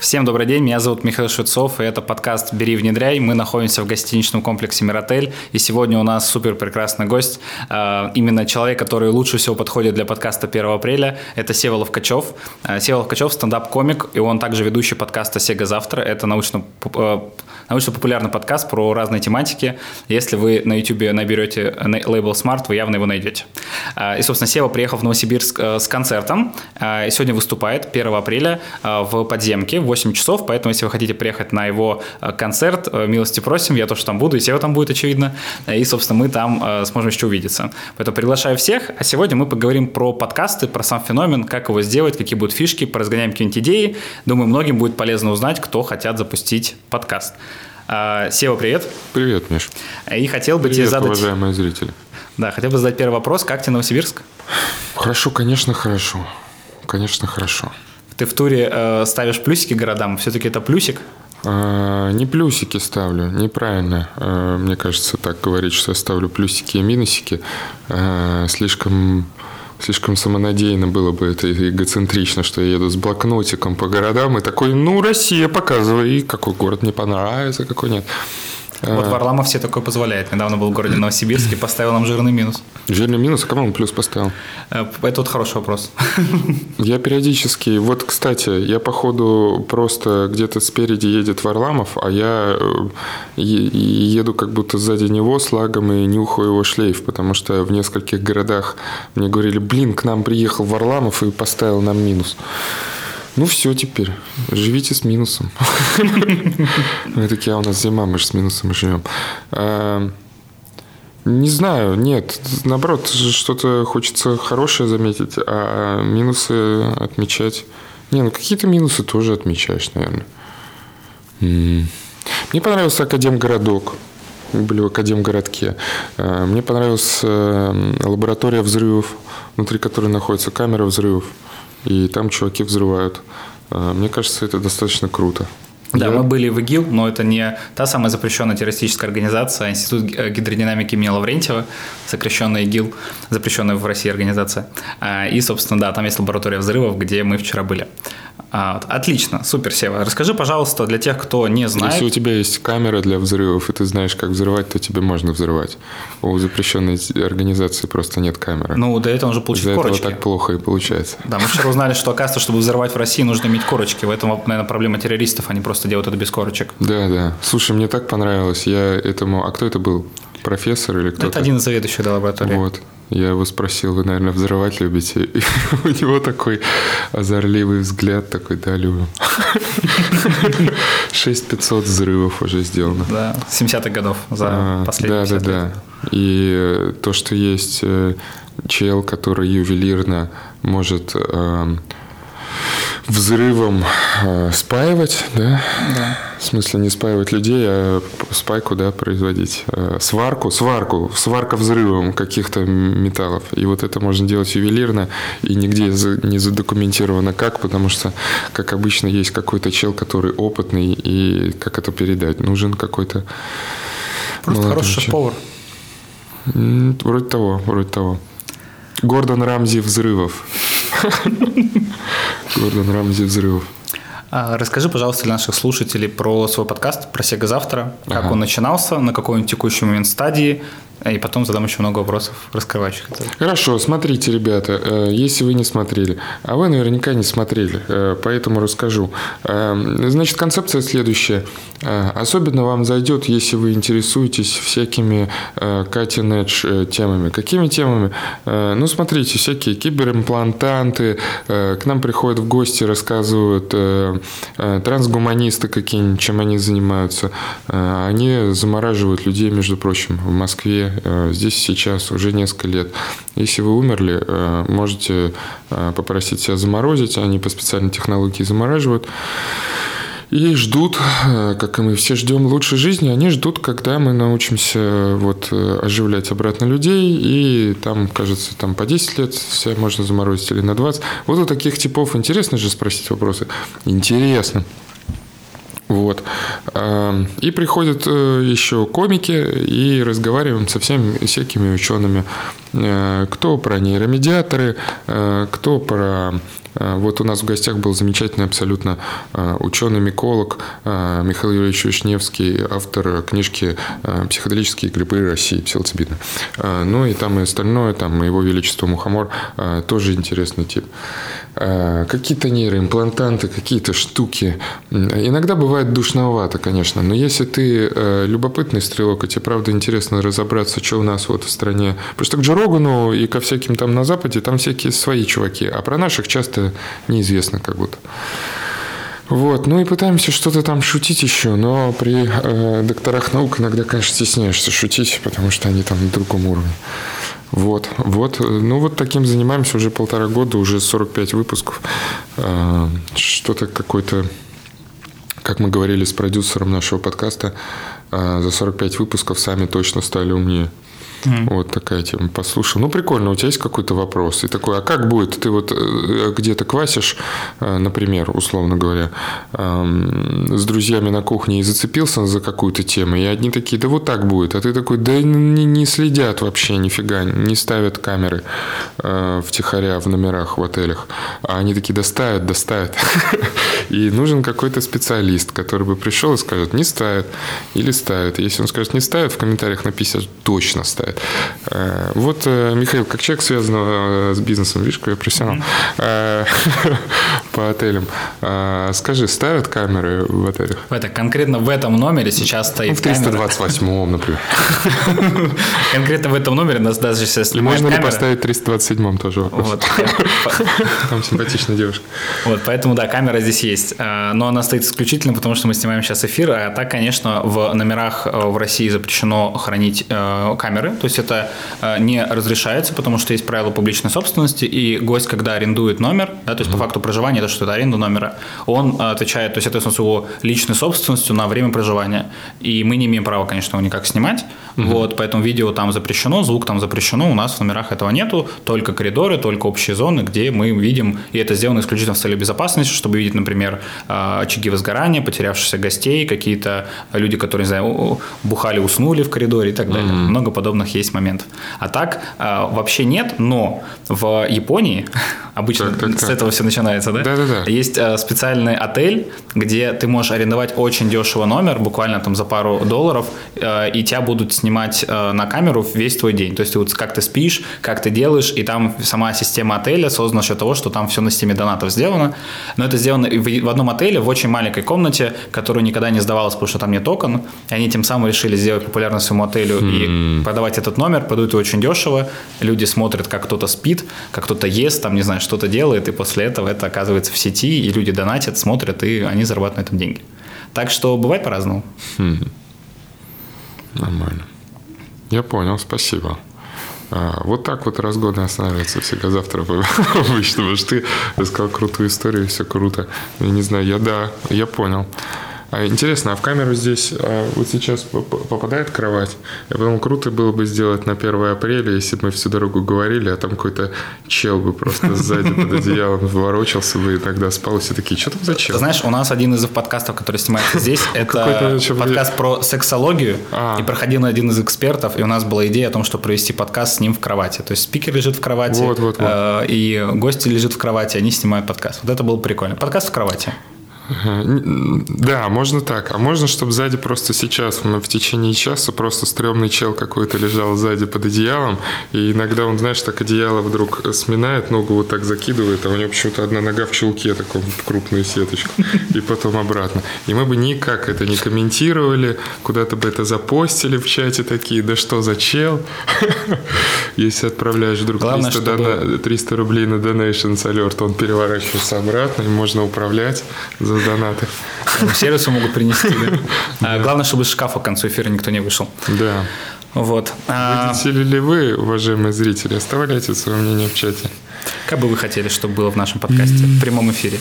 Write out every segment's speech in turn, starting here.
Всем добрый день, меня зовут Михаил Швецов, и это подкаст «Бери, внедряй». Мы находимся в гостиничном комплексе «Миротель», и сегодня у нас супер прекрасный гость, э, именно человек, который лучше всего подходит для подкаста 1 апреля, это Сева Ловкачев. Э, Сева Ловкачев – стендап-комик, и он также ведущий подкаста «Сега завтра». Это научно э, научно-популярный подкаст про разные тематики. Если вы на YouTube наберете лейбл Smart, вы явно его найдете. И, собственно, Сева приехал в Новосибирск с концертом, и сегодня выступает 1 апреля в подземке 8 часов, поэтому если вы хотите приехать на его э, концерт, э, милости просим, я тоже там буду, и Сева там будет, очевидно, и, собственно, мы там э, сможем еще увидеться. Поэтому приглашаю всех, а сегодня мы поговорим про подкасты, про сам феномен, как его сделать, какие будут фишки, поразгоняем какие-нибудь идеи. Думаю, многим будет полезно узнать, кто хотят запустить подкаст. Сева, привет. Привет, Миш. И хотел бы привет, тебе задать... уважаемые зрители. Да, хотел бы задать первый вопрос. Как тебе Новосибирск? Хорошо, конечно, хорошо. Конечно, хорошо. Ты в туре э, ставишь плюсики городам, все-таки это плюсик? А, не плюсики ставлю, неправильно. А, мне кажется, так говорить, что я ставлю плюсики и минусики. А, слишком слишком самонадеянно было бы это эгоцентрично, что я еду с блокнотиком по городам и такой, ну, Россия, показывай, какой город мне понравится, какой нет. Вот а. Варламов все такое позволяет. Недавно был в городе Новосибирске, поставил нам жирный минус. Жирный минус? А кому он плюс поставил? Э, это вот хороший вопрос. Я периодически... Вот, кстати, я, походу, просто где-то спереди едет Варламов, а я э, еду как будто сзади него с лагом и нюхаю его шлейф, потому что в нескольких городах мне говорили, блин, к нам приехал Варламов и поставил нам минус. Ну все теперь, живите с минусом. Мы такие, а у нас зима, мы же с минусом живем. А, не знаю, нет. Наоборот, что-то хочется хорошее заметить, а минусы отмечать. Не, ну какие-то минусы тоже отмечаешь, наверное. Мне понравился Академгородок. Мы были в Академгородке. А, мне понравилась э, лаборатория взрывов, внутри которой находится камера взрывов и там чуваки взрывают. А, мне кажется, это достаточно круто. Да, мы были в ИГИЛ, но это не та самая запрещенная террористическая организация, а Институт гидродинамики имени Лаврентьева, сокращенная ИГИЛ, запрещенная в России организация. А, и, собственно, да, там есть лаборатория взрывов, где мы вчера были. А, отлично, супер, Сева. Расскажи, пожалуйста, для тех, кто не знает. Если у тебя есть камера для взрывов, и ты знаешь, как взрывать, то тебе можно взрывать. У запрещенной организации просто нет камеры. Ну, до этого уже получить Из-за корочки. этого так плохо и получается. Да, мы вчера узнали, что, оказывается, чтобы взорвать в России, нужно иметь корочки. В этом, наверное, проблема террористов. Они просто делают это без корочек. Да, да. Слушай, мне так понравилось. Я этому... А кто это был? Профессор или кто-то? Это один из заведующих до лаборатории. Вот. Я его спросил, вы, наверное, взрывать любите? И у него такой озорливый взгляд, такой, да, любим. 6500 взрывов уже сделано. Да, 70-х годов за а, последние Да, да, да. И то, что есть э, чел, который ювелирно может эм, взрывом э, спаивать, да? Да. В смысле не спаивать людей, а спайку, да, производить. Э, сварку, сварку, сварка взрывом каких-то металлов. И вот это можно делать ювелирно, и нигде не задокументировано как, потому что, как обычно, есть какой-то чел, который опытный, и как это передать? Нужен какой-то... Просто хороший повар. Вроде того, вроде того. Гордон Рамзи взрывов. Гордон Рамзи взрывов. А, расскажи, пожалуйста, для наших слушателей про свой подкаст, про Сега завтра, как ага. он начинался, на какой он текущий момент стадии, и потом задам еще много вопросов раскрывающих. Хорошо, смотрите, ребята, э, если вы не смотрели, а вы наверняка не смотрели, э, поэтому расскажу. Э, значит, концепция следующая. Особенно вам зайдет, если вы интересуетесь всякими cutting edge темами. Какими темами? Ну, смотрите, всякие киберимплантанты, к нам приходят в гости, рассказывают трансгуманисты какие-нибудь, чем они занимаются. Они замораживают людей, между прочим, в Москве, Э, здесь сейчас уже несколько лет. Если вы умерли, э, можете э, попросить себя заморозить, они по специальной технологии замораживают. И ждут, как и мы все ждем лучшей жизни, они ждут, когда мы научимся вот, оживлять обратно людей, и там, кажется, там по 10 лет все можно заморозить или на 20. Вот у таких типов интересно же спросить вопросы. Интересно. Вот. Эм, и приходят э, еще комики и разговариваем со всеми всякими учеными. Э, кто про нейромедиаторы, э, кто про вот у нас в гостях был замечательный абсолютно ученый-миколог Михаил Юрьевич Вишневский, автор книжки «Психоделические грибы России» псилоцибина. Ну и там и остальное, там его величество Мухомор, тоже интересный тип. Какие-то нейроимплантанты, какие-то штуки. Иногда бывает душновато, конечно, но если ты э, любопытный стрелок, и тебе правда интересно разобраться, что у нас вот в стране. Потому что к Джо Рогану и ко всяким там на Западе, там всякие свои чуваки, а про наших часто неизвестно как будто. Вот, ну и пытаемся что-то там шутить еще, но при э, докторах наук иногда, конечно, стесняешься шутить, потому что они там на другом уровне. Вот, вот, ну вот таким занимаемся уже полтора года, уже 45 выпусков. Э, что-то какой-то как мы говорили с продюсером нашего подкаста, э, за 45 выпусков сами точно стали умнее. Mm. Вот такая тема. Послушал. Ну, прикольно, у тебя есть какой-то вопрос? И такой, а как будет? Ты вот э, где-то квасишь, э, например, условно говоря, с друзьями на кухне и зацепился за какую-то тему, и одни такие, да вот так будет, а ты такой, да не, не следят вообще нифига, не ставят камеры э, втихаря в номерах в отелях. А они такие, да ставят, да ставят. И нужен какой-то специалист, который бы пришел и скажет, не ставят или ставят. Если он скажет, не ставят, в комментариях написано, точно ставят бывает. Э, вот, э, Михаил, как человек, связанный э, с бизнесом, видишь, какой я профессионал, по отелям, скажи, ставят камеры в отелях? Это конкретно в этом номере сейчас стоит ну, В 328-м, например. Конкретно в этом номере нас даже сейчас можно ли поставить в 327-м тоже вопрос? Вот. Там симпатичная девушка. Вот, поэтому, да, камера здесь есть. Но она стоит исключительно, потому что мы снимаем сейчас эфир, а так, конечно, в номерах в России запрещено хранить камеры, то есть это э, не разрешается, потому что есть правила публичной собственности, и гость, когда арендует номер, да, то есть mm-hmm. по факту проживания, это что это аренда номера, он э, отвечает, то есть это с его личной собственностью на время проживания. И мы не имеем права, конечно, его никак снимать. Mm-hmm. Вот, поэтому видео там запрещено, звук там запрещено, у нас в номерах этого нету, только коридоры, только общие зоны, где мы видим, и это сделано исключительно с целью безопасности, чтобы видеть, например, э, очаги возгорания, потерявшихся гостей, какие-то люди, которые, не знаю, бухали, уснули в коридоре и так далее. Mm-hmm. Много подобных есть моментов. А так э, вообще нет, но в Японии обычно так, так, с так. этого все начинается, да? Да, да, да. Есть э, специальный отель, где ты можешь арендовать очень дешево номер, буквально там за пару долларов, э, и тебя будут снимать на камеру весь твой день. То есть ты вот как ты спишь, как ты делаешь, и там сама система отеля создана за счет того, что там все на системе донатов сделано. Но это сделано в, одном отеле, в очень маленькой комнате, которую никогда не сдавалась, потому что там нет окон. И они тем самым решили сделать популярность своему отелю mm. и продавать этот номер, продают очень дешево, люди смотрят, как кто-то спит, как кто-то ест, там, не знаю, что-то делает, и после этого это оказывается в сети, и люди донатят, смотрят, и они зарабатывают на этом деньги. Так что бывает по-разному. Хм. Нормально. Я понял, спасибо. А, вот так вот разгоны останавливаются всегда завтра обычно, потому что ты рассказал крутую историю, все круто. Я не знаю, я да, я понял. А интересно, а в камеру здесь а, вот сейчас попадает кровать? Я подумал, круто было бы сделать на 1 апреля, если бы мы всю дорогу говорили, а там какой-то чел бы просто сзади под одеялом ворочался бы и тогда спал, и все такие, что там за чел? Знаешь, у нас один из подкастов, который снимается здесь, это подкаст про сексологию, а. и проходил один из экспертов, и у нас была идея о том, что провести подкаст с ним в кровати. То есть спикер лежит в кровати, э, и гости лежат в кровати, они снимают подкаст. Вот это было прикольно. Подкаст в кровати. Да, можно так. А можно, чтобы сзади просто сейчас, в течение часа, просто стрёмный чел какой-то лежал сзади под одеялом, и иногда он, знаешь, так одеяло вдруг сминает, ногу вот так закидывает, а у него почему-то одна нога в чулке, таком в крупную сеточку, и потом обратно. И мы бы никак это не комментировали, куда-то бы это запостили в чате такие, да что за чел? Если отправляешь вдруг 300, чтобы... 300 рублей на Donations Alert, он переворачивается обратно, и можно управлять за донаты. Сервису могут принести. Да? А, главное, чтобы из шкафа к концу эфира никто не вышел. Да. Вот. А, Видите ли вы, уважаемые зрители, оставляйте свое мнение в чате. Как бы вы хотели, чтобы было в нашем подкасте, в прямом эфире?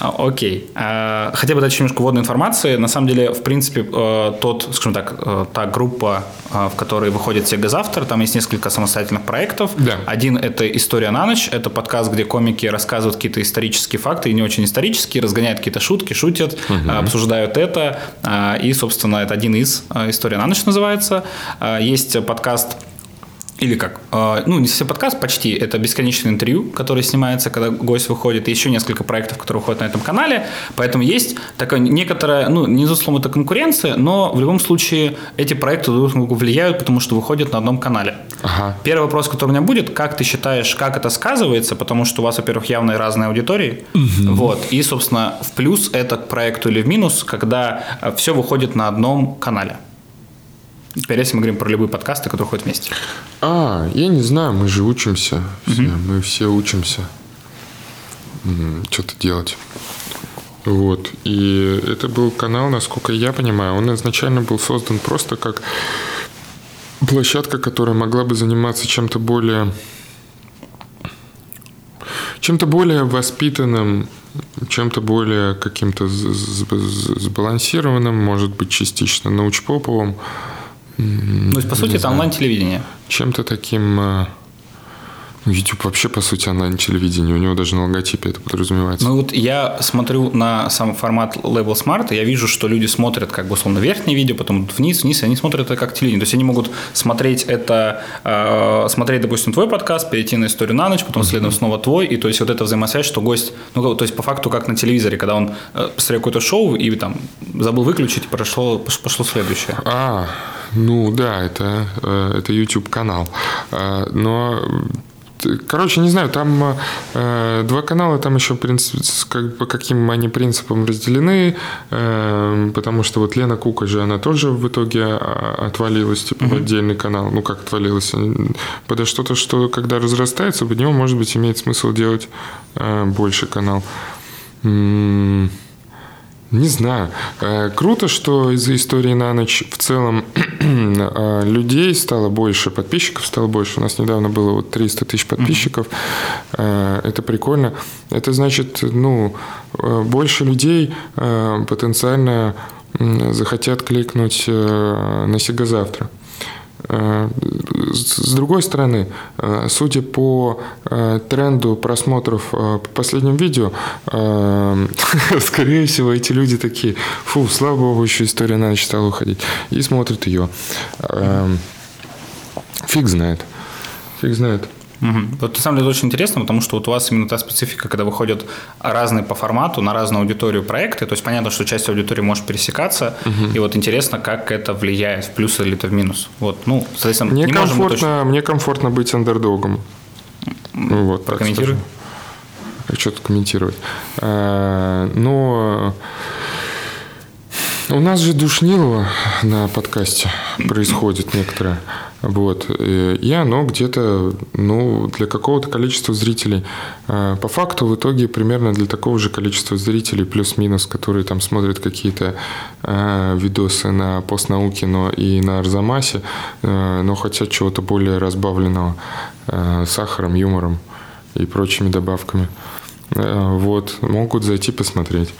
А, Окей. А, Хотя бы дать еще немножко вводной информации. На самом деле, в принципе, э, тот, скажем так, э, та группа, э, в которой выходит Сега завтра, там есть несколько самостоятельных проектов. Да. Один – это «История на ночь». Это подкаст, где комики рассказывают какие-то исторические факты, и не очень исторические, разгоняют какие-то шутки, шутят, обсуждают это. А, И, собственно, это один из «История на ночь» называется. Есть подкаст или как, э, ну, не совсем подкаст, почти, это бесконечное интервью, которое снимается, когда гость выходит, и еще несколько проектов, которые выходят на этом канале, поэтому есть такая некоторая, ну, не безусловно, это конкуренция, но в любом случае эти проекты друг на друга влияют, потому что выходят на одном канале. Ага. Первый вопрос, который у меня будет, как ты считаешь, как это сказывается, потому что у вас, во-первых, явно разные аудитории, вот, и, собственно, в плюс это к проекту или в минус, когда все выходит на одном канале. Теперь если мы говорим про любые подкасты, которые ходят вместе. А, я не знаю, мы же учимся. Все, Мы все учимся что-то делать. Вот. И это был канал, насколько я понимаю, он изначально был создан просто как площадка, которая могла бы заниматься чем-то более чем-то более воспитанным, чем-то более каким-то сбалансированным, может быть, частично научпоповым, Ну, то есть, по сути, это онлайн-телевидение. чем-то таким... э, YouTube вообще, по сути, онлайн-телевидение. У него даже на логотипе это подразумевается. Ну вот я смотрю на сам формат Level Smart, и я вижу, что люди смотрят как бы условно верхнее видео, потом вниз, вниз, и они смотрят это как телевидение. То есть они могут смотреть это, э, смотреть, допустим, твой подкаст, перейти на историю на ночь, потом следом снова твой, и то есть вот эта взаимосвязь, что гость, ну то есть по факту как на телевизоре, когда он э, посмотрел какое-то шоу и там забыл выключить, и прошло, пош- пошло следующее. А, ну да, это, э, это YouTube канал. А, Но Короче, не знаю, там э, два канала, там еще принцип, как, по каким они принципам разделены, э, потому что вот Лена Кука же, она тоже в итоге а, отвалилась типа, в отдельный канал. Ну, как отвалилась? Под что-то, что когда разрастается, под него, может быть, имеет смысл делать э, больше канал. М, не знаю. Э, Круто, что из-за истории на ночь в целом э, людей стало больше, подписчиков стало больше. У нас недавно было вот 300 тысяч подписчиков. Э, Это прикольно. Это значит, ну, больше людей потенциально захотят кликнуть на Сега завтра. Э, С другой стороны, э, судя по э, тренду просмотров по последним видео, скорее всего, эти люди такие, фу, слава богу, еще история на ночь стала уходить, и смотрят ее. Э, Фиг знает. Фиг знает. Мгм. Вот на самом деле это очень интересно, потому что вот у вас именно та специфика, когда выходят разные по формату, на разную аудиторию проекты, то есть понятно, что часть аудитории может пересекаться, и вот интересно, как это влияет, в плюс или это в минус. Вот, ну, соответственно, Мне не можем мы точно... комфортно, мне комфортно быть андердогом. Вот, Прокомментируй. скажем. А что тут комментировать? А, Но у нас же душнилово на подкасте происходит некоторое. Вот. И оно где-то, ну, для какого-то количества зрителей. А, По факту, в итоге, примерно для такого же количества зрителей, плюс-минус, которые там смотрят какие-то а, видосы на постнауке, но и на Арзамасе, а, но хотят чего-то более разбавленного сахаром, юмором и прочими добавками. Вот, могут зайти посмотреть.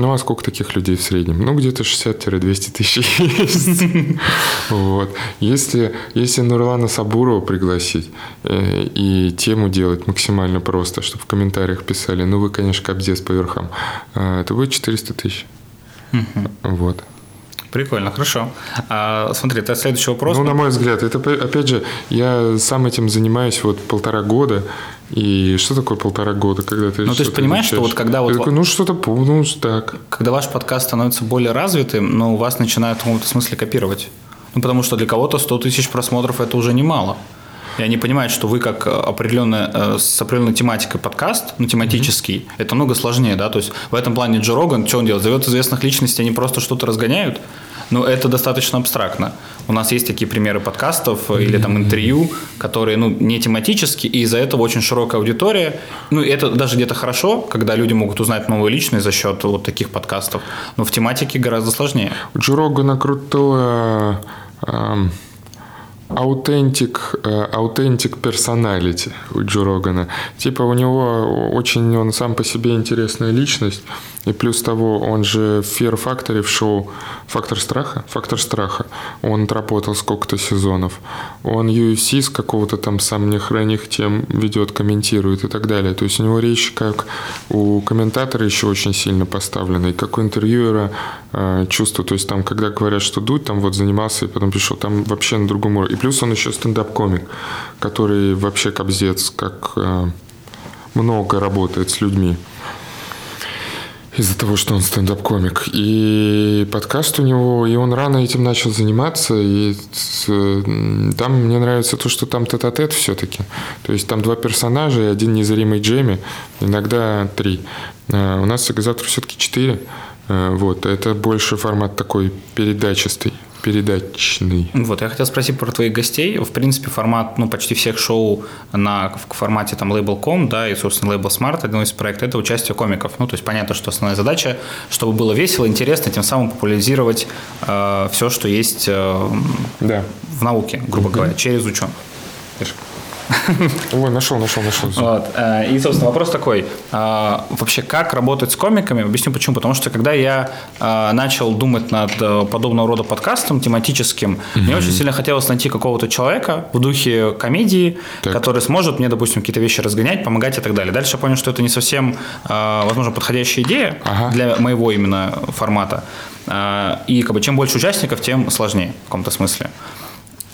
Ну, а сколько таких людей в среднем? Ну, где-то 60-200 тысяч есть. Вот. Если, если Нурлана Сабурова пригласить э, и тему делать максимально просто, чтобы в комментариях писали, ну, вы, конечно, кобздец по верхам, э, то будет 400 тысяч. Вот. Прикольно, хорошо. А, смотри, это следующий вопрос. Ну, на мой взгляд, это, опять же, я сам этим занимаюсь вот полтора года. И что такое полтора года, когда ты Ну, же что-то понимаешь, что изучаешь? вот когда вот Я такой, ну, что-то, ну, так. когда ваш подкаст становится более развитым, но у вас начинают в каком-то смысле копировать. Ну, потому что для кого-то 100 тысяч просмотров – это уже немало. И они понимают, что вы как э, определенная, э, с определенной тематикой подкаст, ну, тематический, это много сложнее, да, то есть в этом плане Джо Роган, что он делает? Зовет известных личностей, они просто что-то разгоняют, но это достаточно абстрактно. У нас есть такие примеры подкастов э, или там интервью, которые, ну, не тематические, и из-за этого очень широкая аудитория. Ну, это даже где-то хорошо, когда люди могут узнать новую личность за счет вот таких подкастов, но в тематике гораздо сложнее. У Джо Рогана крутое, эм, authentic, authentic personality у Джо Рогана. Типа у него очень, он сам по себе интересная личность. И плюс того, он же в Fear Factory в шоу «Фактор страха», «Фактор страха», он отработал сколько-то сезонов. Он UFC с какого-то там самых ранних тем ведет, комментирует и так далее. То есть у него речь как у комментатора еще очень сильно поставлена, и как у интервьюера э, чувство. То есть там, когда говорят, что Дудь там вот занимался и потом пришел, там вообще на другом уровне. Плюс он еще стендап-комик, который вообще кобзец, как э, много работает с людьми из-за того, что он стендап-комик. И подкаст у него, и он рано этим начал заниматься, и там мне нравится то, что там тет-а-тет все-таки. То есть там два персонажа и один незримый Джейми, иногда три. А у нас завтра все-таки четыре. А, вот, это больше формат такой передачистый передачный. Вот, я хотел спросить про твоих гостей. В принципе, формат, ну, почти всех шоу на, в формате там Label.com, да, и, собственно, Label Smart, один из проектов, это участие комиков. Ну, то есть понятно, что основная задача, чтобы было весело, интересно, тем самым популяризировать э, все, что есть э, да. в науке, грубо mm-hmm. говоря, через ученых. Ой, нашел, нашел, нашел. Вот. Э, и, собственно, вопрос такой. Э, вообще, как работать с комиками? Объясню почему. Потому что, когда я э, начал думать над подобного рода подкастом тематическим, mm-hmm. мне очень сильно хотелось найти какого-то человека в духе комедии, так. который сможет мне, допустим, какие-то вещи разгонять, помогать и так далее. Дальше я понял, что это не совсем, возможно, подходящая идея ага. для моего именно формата. И как бы, чем больше участников, тем сложнее в каком-то смысле.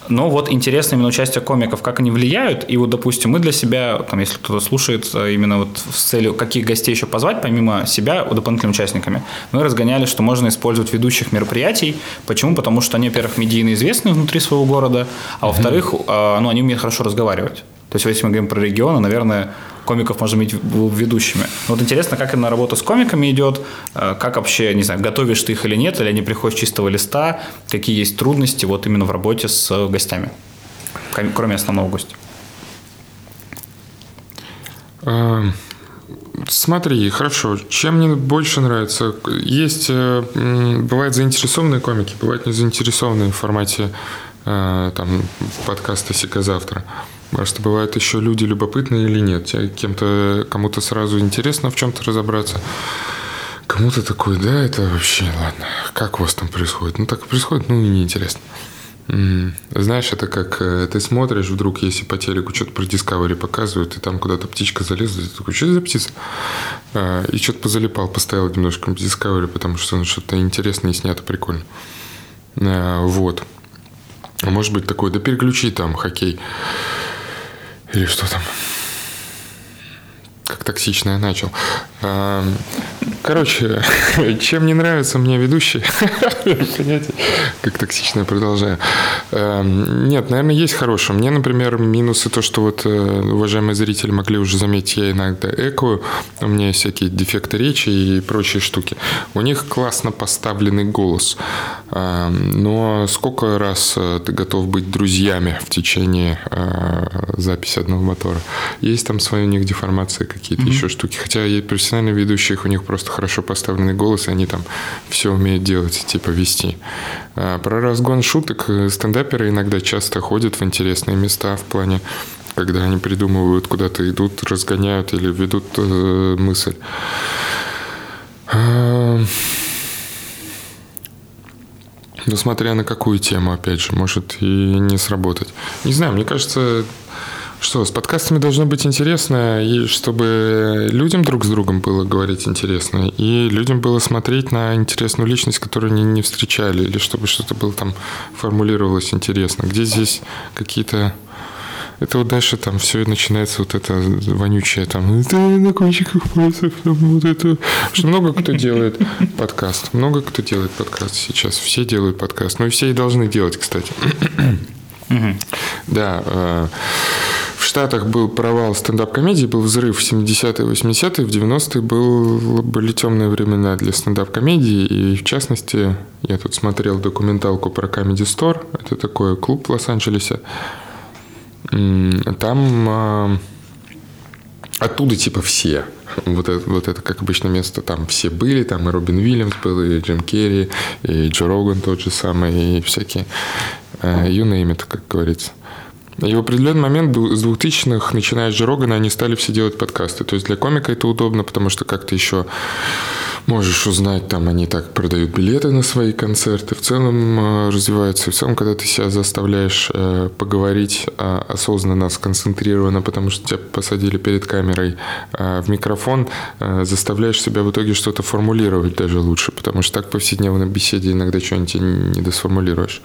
Но вот интересно именно участие комиков, как они влияют. И вот, допустим, мы для себя, там, если кто-то слушает, э, именно вот с целью, каких гостей еще позвать, помимо себя, дополнительными участниками, мы разгоняли, что можно использовать ведущих мероприятий. Почему? Потому что они, во-первых, медийно известны внутри своего города, а во-вторых, mm-hmm. ну, они умеют хорошо разговаривать. То есть, если мы говорим про регионы, наверное, комиков можно быть ведущими. Вот интересно, как на работа с комиками идет, э, как вообще, не знаю, готовишь ты их или нет, или они приходят с чистого листа, какие есть трудности вот именно в работе с гостями, кроме основного гостя. А, смотри, хорошо. Чем мне больше нравится? Есть, э, бывают заинтересованные комики, бывают не заинтересованные в формате э, там, подкаста «Сика завтра». Может, бывают еще люди любопытные или нет. Кем-то, кому-то сразу интересно в чем-то разобраться. Кому-то такой, да, это вообще, ладно, как у вас там происходит? Ну, так и происходит, ну, и неинтересно. Знаешь, это как э, ты смотришь вдруг, если по телеку что-то про Discovery показывают, и там куда-то птичка залезла, ты такой, что это за птица? А, и что-то позалипал, поставил немножко Discovery, потому что ну, что-то интересное и снято прикольно. А, вот. А может быть такой, да переключи там хоккей. Или что там? Как токсично я начал. Короче, чем не нравится мне ведущий, как токсично я продолжаю. Нет, наверное, есть хорошее. Мне, например, минусы то, что вот э, уважаемые зрители могли уже заметить, я иногда экую, у меня есть всякие дефекты речи и прочие штуки. У них классно поставленный голос. Но сколько раз э, ты готов быть друзьями в течение э, записи одного мотора? Есть там свои у них деформации какие-то mm-hmm. еще штуки. Хотя и профессиональные ведущие, у них просто хорошо поставленный голос, и они там все умеют делать, типа вести. А про разгон шуток э, стендаперы иногда часто ходят в интересные места в плане когда они придумывают, куда-то идут, разгоняют или ведут э, мысль. А... Ну, смотря на какую тему, опять же, может и не сработать. Не знаю, мне кажется, что, с подкастами должно быть интересно, и чтобы людям друг с другом было говорить интересно, и людям было смотреть на интересную личность, которую они не встречали, или чтобы что-то было там формулировалось интересно. Где здесь какие-то это вот дальше там все начинается вот это вонючее там это на кончиках пальцев там, вот это что много кто делает подкаст много кто делает подкаст сейчас все делают подкаст ну и все и должны делать кстати да э, Штатах был провал стендап-комедии, был взрыв в 70-е, 80-е, в 90-е был, были темные времена для стендап-комедии, и в частности, я тут смотрел документалку про Comedy Store, это такой клуб в Лос-Анджелесе, там а, оттуда типа все, Вот это, вот это, как обычно, место там все были, там и Робин Уильямс был, и Джим Керри, и Джо Роган тот же самый, и всякие, uh, you name it, как говорится. И в определенный момент с 2000-х, начиная с Джо Рогана, они стали все делать подкасты. То есть для комика это удобно, потому что как-то еще можешь узнать, там они так продают билеты на свои концерты, в целом э, развиваются. В целом, когда ты себя заставляешь э, поговорить э, осознанно, сконцентрированно, потому что тебя посадили перед камерой в микрофон, заставляешь себя в итоге что-то формулировать даже лучше, потому что так в повседневной беседе иногда что-нибудь не досформулируешь.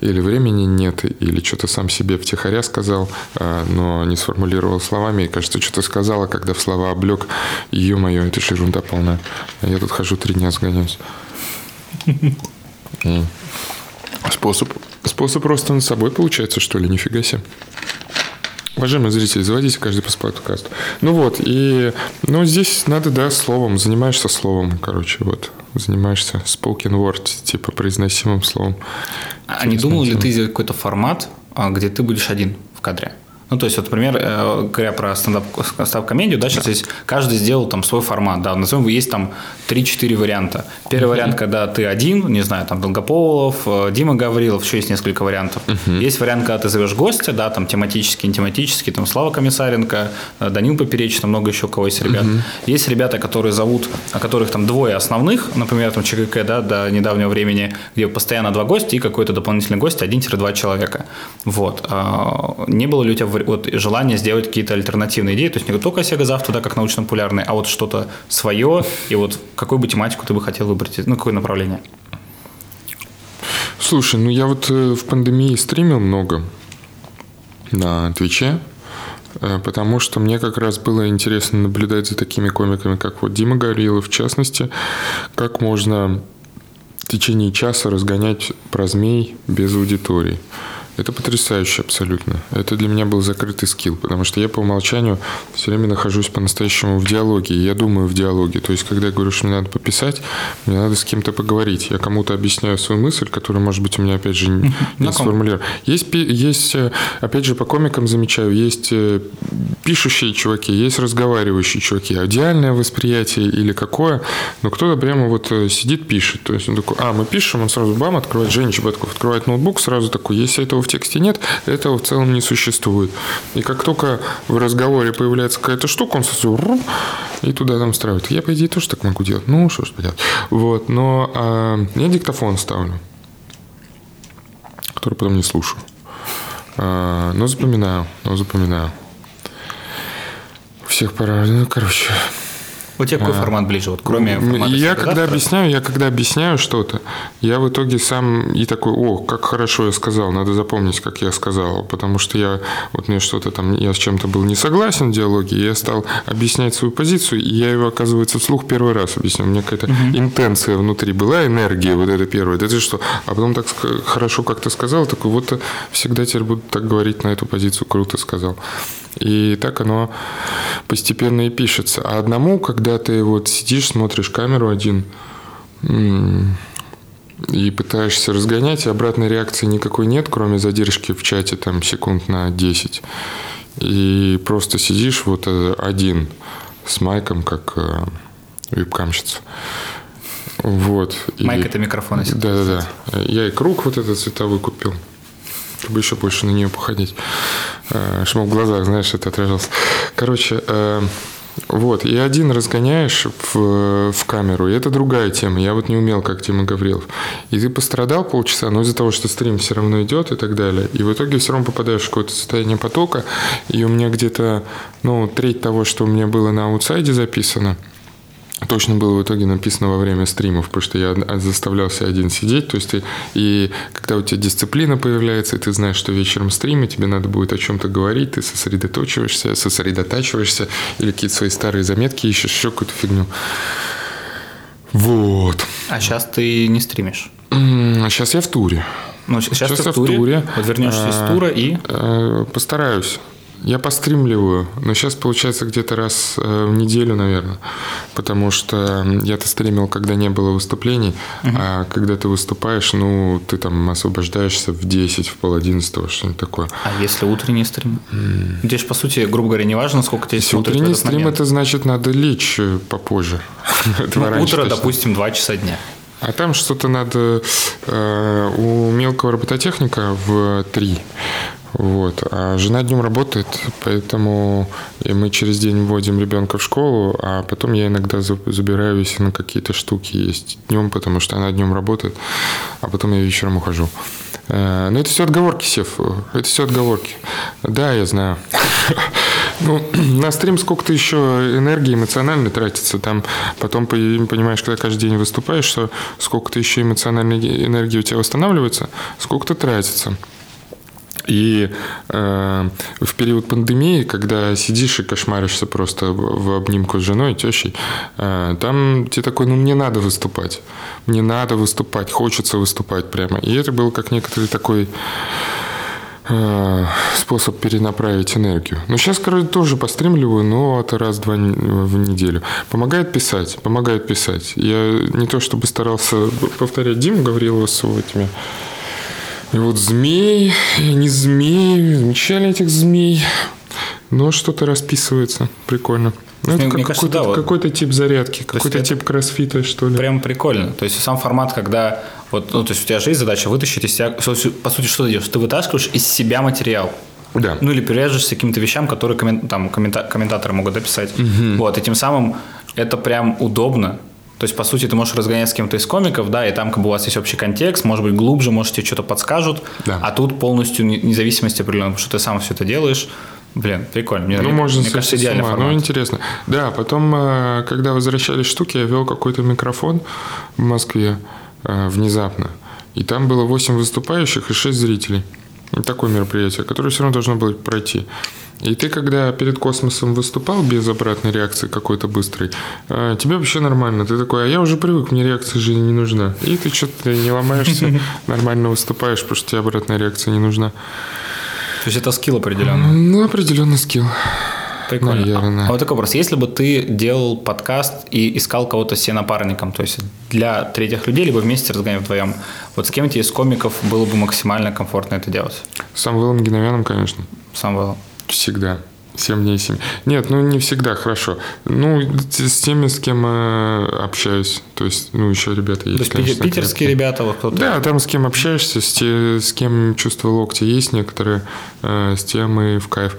Или времени нет, или что-то сам себе втихаря сказал, но не сформулировал словами, и кажется, что-то сказала, когда в слова облег, ё-моё, это же ерунда полная. Я тут хожу три дня сгоняюсь. Способ, способ просто над собой получается, что ли? Нифига себе. Уважаемые зрители, заводите каждый по подкаст. Ну вот, и ну, здесь надо, да, словом, занимаешься словом, короче, вот. Занимаешься spoken word, типа произносимым словом. А не думал ли ты сделать какой-то формат, а, где ты будешь один в кадре? Ну, то есть, вот, например, э, говоря про стендап, стендап-комедию, да, сейчас есть, каждый сделал там свой формат, да, назовем, есть там 3-4 варианта. Первый uh-huh. вариант, когда ты один, не знаю, там, Долгополов, э, Дима Гаврилов, еще есть несколько вариантов. Uh-huh. Есть вариант, когда ты зовешь гостя, да, там, тематический, не тематический, там, Слава Комиссаренко, э, Данил Поперечный, много еще кого есть ребят. Uh-huh. Есть ребята, которые зовут, о которых там двое основных, например, там, ЧКК, да, до недавнего времени, где постоянно два гостя и какой-то дополнительный гость, 1-2 человека. Вот. А, не было ли у тебя вот желание сделать какие-то альтернативные идеи, то есть не только Sega завтра, да, как научно-популярный, а вот что-то свое, и вот какую бы тематику ты бы хотел выбрать, ну, какое направление? Слушай, ну я вот э, в пандемии стримил много на Твиче, э, потому что мне как раз было интересно наблюдать за такими комиками, как вот Дима Горилов, в частности, как можно в течение часа разгонять про змей без аудитории. Это потрясающе абсолютно. Это для меня был закрытый скилл, потому что я по умолчанию все время нахожусь по-настоящему в диалоге. Я думаю в диалоге. То есть, когда я говорю, что мне надо пописать, мне надо с кем-то поговорить. Я кому-то объясняю свою мысль, которая, может быть, у меня, опять же, не, не сформулирована. Есть, есть, э, опять же, по комикам замечаю, есть э, пишущие чуваки, есть разговаривающие чуваки. Идеальное восприятие или какое, но кто-то прямо вот э, сидит, пишет. То есть он такой, а, мы пишем, он сразу бам, открывает, Женя Чеботков открывает ноутбук, сразу такой, если этого тексте нет, этого в целом не существует. И как только в разговоре появляется какая-то штука, он сразу и туда там встраивает. Я, по идее, тоже так могу делать. Ну, что ж поделать. Вот, но а, я диктофон ставлю, который потом не слушаю. А, но запоминаю, но запоминаю. Всех пора, ну, короче, у тебя какой а, формат ближе, вот кроме формата Я когда объясняю, я когда объясняю что-то, я в итоге сам и такой, о, как хорошо я сказал, надо запомнить, как я сказал, потому что я, вот мне что-то там, я с чем-то был не согласен в диалоге, и я стал объяснять свою позицию, и я его, оказывается, вслух первый раз объяснил. У меня какая-то угу. интенция внутри была, энергия вот это первая, это что? А потом так хорошо как-то сказал, такой, вот всегда теперь буду так говорить на эту позицию, круто сказал. И так оно постепенно и пишется. А одному, когда ты вот сидишь, смотришь камеру один и пытаешься разгонять, и обратной реакции никакой нет, кроме задержки в чате там секунд на 10. И просто сидишь вот э, один с майком, как э, вебкамщица. Вот. Майк и... это микрофон, если Да, да, да. Я и круг вот этот цветовой купил чтобы еще больше на нее походить. Э, чтобы в глазах, знаешь, это отражалось. Короче, э, вот, и один разгоняешь в, в камеру, и это другая тема. Я вот не умел, как Тима Гаврилов. И ты пострадал полчаса, но из-за того, что стрим все равно идет и так далее. И в итоге все равно попадаешь в какое-то состояние потока. И у меня где-то, ну, треть того, что у меня было на аутсайде записано – точно было в итоге написано во время стримов, потому что я заставлялся один сидеть, то есть ты, и когда у тебя дисциплина появляется, и ты знаешь, что вечером стриме, тебе надо будет о чем-то говорить, ты сосредоточиваешься, сосредотачиваешься, или какие-то свои старые заметки ищешь, еще какую-то фигню. Вот. А сейчас ты не стримишь? Сейчас я в туре. Ну, сейчас, сейчас ты в туре. В туре. Вот вернешься из а, тура и... Э, постараюсь Я постримливаю, но сейчас получается где-то раз э, в неделю, наверное, потому что я-то стримил, когда не было выступлений, uh-huh. а когда ты выступаешь, ну, ты там освобождаешься в 10, в пол одиннадцатого, что-нибудь такое. А если утренний стрим? Mm. Здесь, по сути, грубо говоря, не важно, сколько тебе Если утренний стрим, момент. это значит, надо лечь э, попозже. Ну, утро, допустим, 2 часа дня. А там что-то надо э, у мелкого робототехника в 3. Вот. А жена днем работает, поэтому и мы через день вводим ребенка в школу, а потом я иногда забираю, если на какие-то штуки есть днем, потому что она днем работает, а потом я вечером ухожу. Э, но это все отговорки, Сев. Это все отговорки. Да, я знаю. Ну, на стрим сколько-то еще энергии эмоционально тратится. Там потом понимаешь, когда каждый день выступаешь, что сколько-то еще эмоциональной энергии у тебя восстанавливается, сколько-то тратится. И э, в период пандемии, когда сидишь и кошмаришься просто в обнимку с женой, тещей, э, там тебе такой, ну мне надо выступать, мне надо выступать, хочется выступать прямо. И это был как некоторый такой э, способ перенаправить энергию. Но сейчас, короче, тоже постримливаю, но это раз-два в неделю. Помогает писать, помогает писать. Я не то чтобы старался повторять Диму Гаврилова с этими и вот змей, не змей, замечали этих змей. Но что-то расписывается. Прикольно. Ну, это как какой-то, да, какой-то тип зарядки, какой-то тип кроссфита, что ли. Прям прикольно. То есть сам формат, когда вот, ну, то есть у тебя же есть задача вытащить из себя, по сути, что ты делаешь? Ты вытаскиваешь из себя материал. Да. Ну или привяжешься к каким-то вещам, которые коммен, там, коммента, комментаторы могут дописать. Угу. Вот, и тем самым это прям удобно. То есть, по сути, ты можешь разгонять с кем-то из комиков, да, и там как бы у вас есть общий контекст, может быть, глубже, может, тебе что-то подскажут, да. а тут полностью независимость определенная, потому что ты сам все это делаешь. Блин, прикольно. Мне, ну, можно мне кажется, идеальный формат. Ну, интересно. Да, потом, э, когда возвращались штуки, я вел какой-то микрофон в Москве э, внезапно. И там было 8 выступающих и 6 зрителей. Такое мероприятие, которое все равно должно было пройти. И ты, когда перед космосом выступал без обратной реакции какой-то быстрой, а, тебе вообще нормально. Ты такой, а я уже привык, мне реакция же не нужна. И ты что-то не ломаешься, нормально выступаешь, потому что тебе обратная реакция не нужна. То есть это скилл определенный? Ну, определенный скилл. Прикольно. Наверное. А, а вот такой вопрос. Если бы ты делал подкаст и искал кого-то себе напарником, то есть для третьих людей, либо вместе разгоняя вдвоем, вот с кем тебе из комиков было бы максимально комфортно это делать? С Самвелом Геновяном, конечно. Самвелом. Всегда. 7 дней 7. Нет, ну не всегда хорошо. Ну, с теми, с кем э, общаюсь. То есть, ну, еще ребята есть. То есть конечно, питерские крепкие. ребята, вот кто-то. Да, там с кем общаешься, с, те, с кем чувство локтя есть некоторые, э, с тем и в кайф.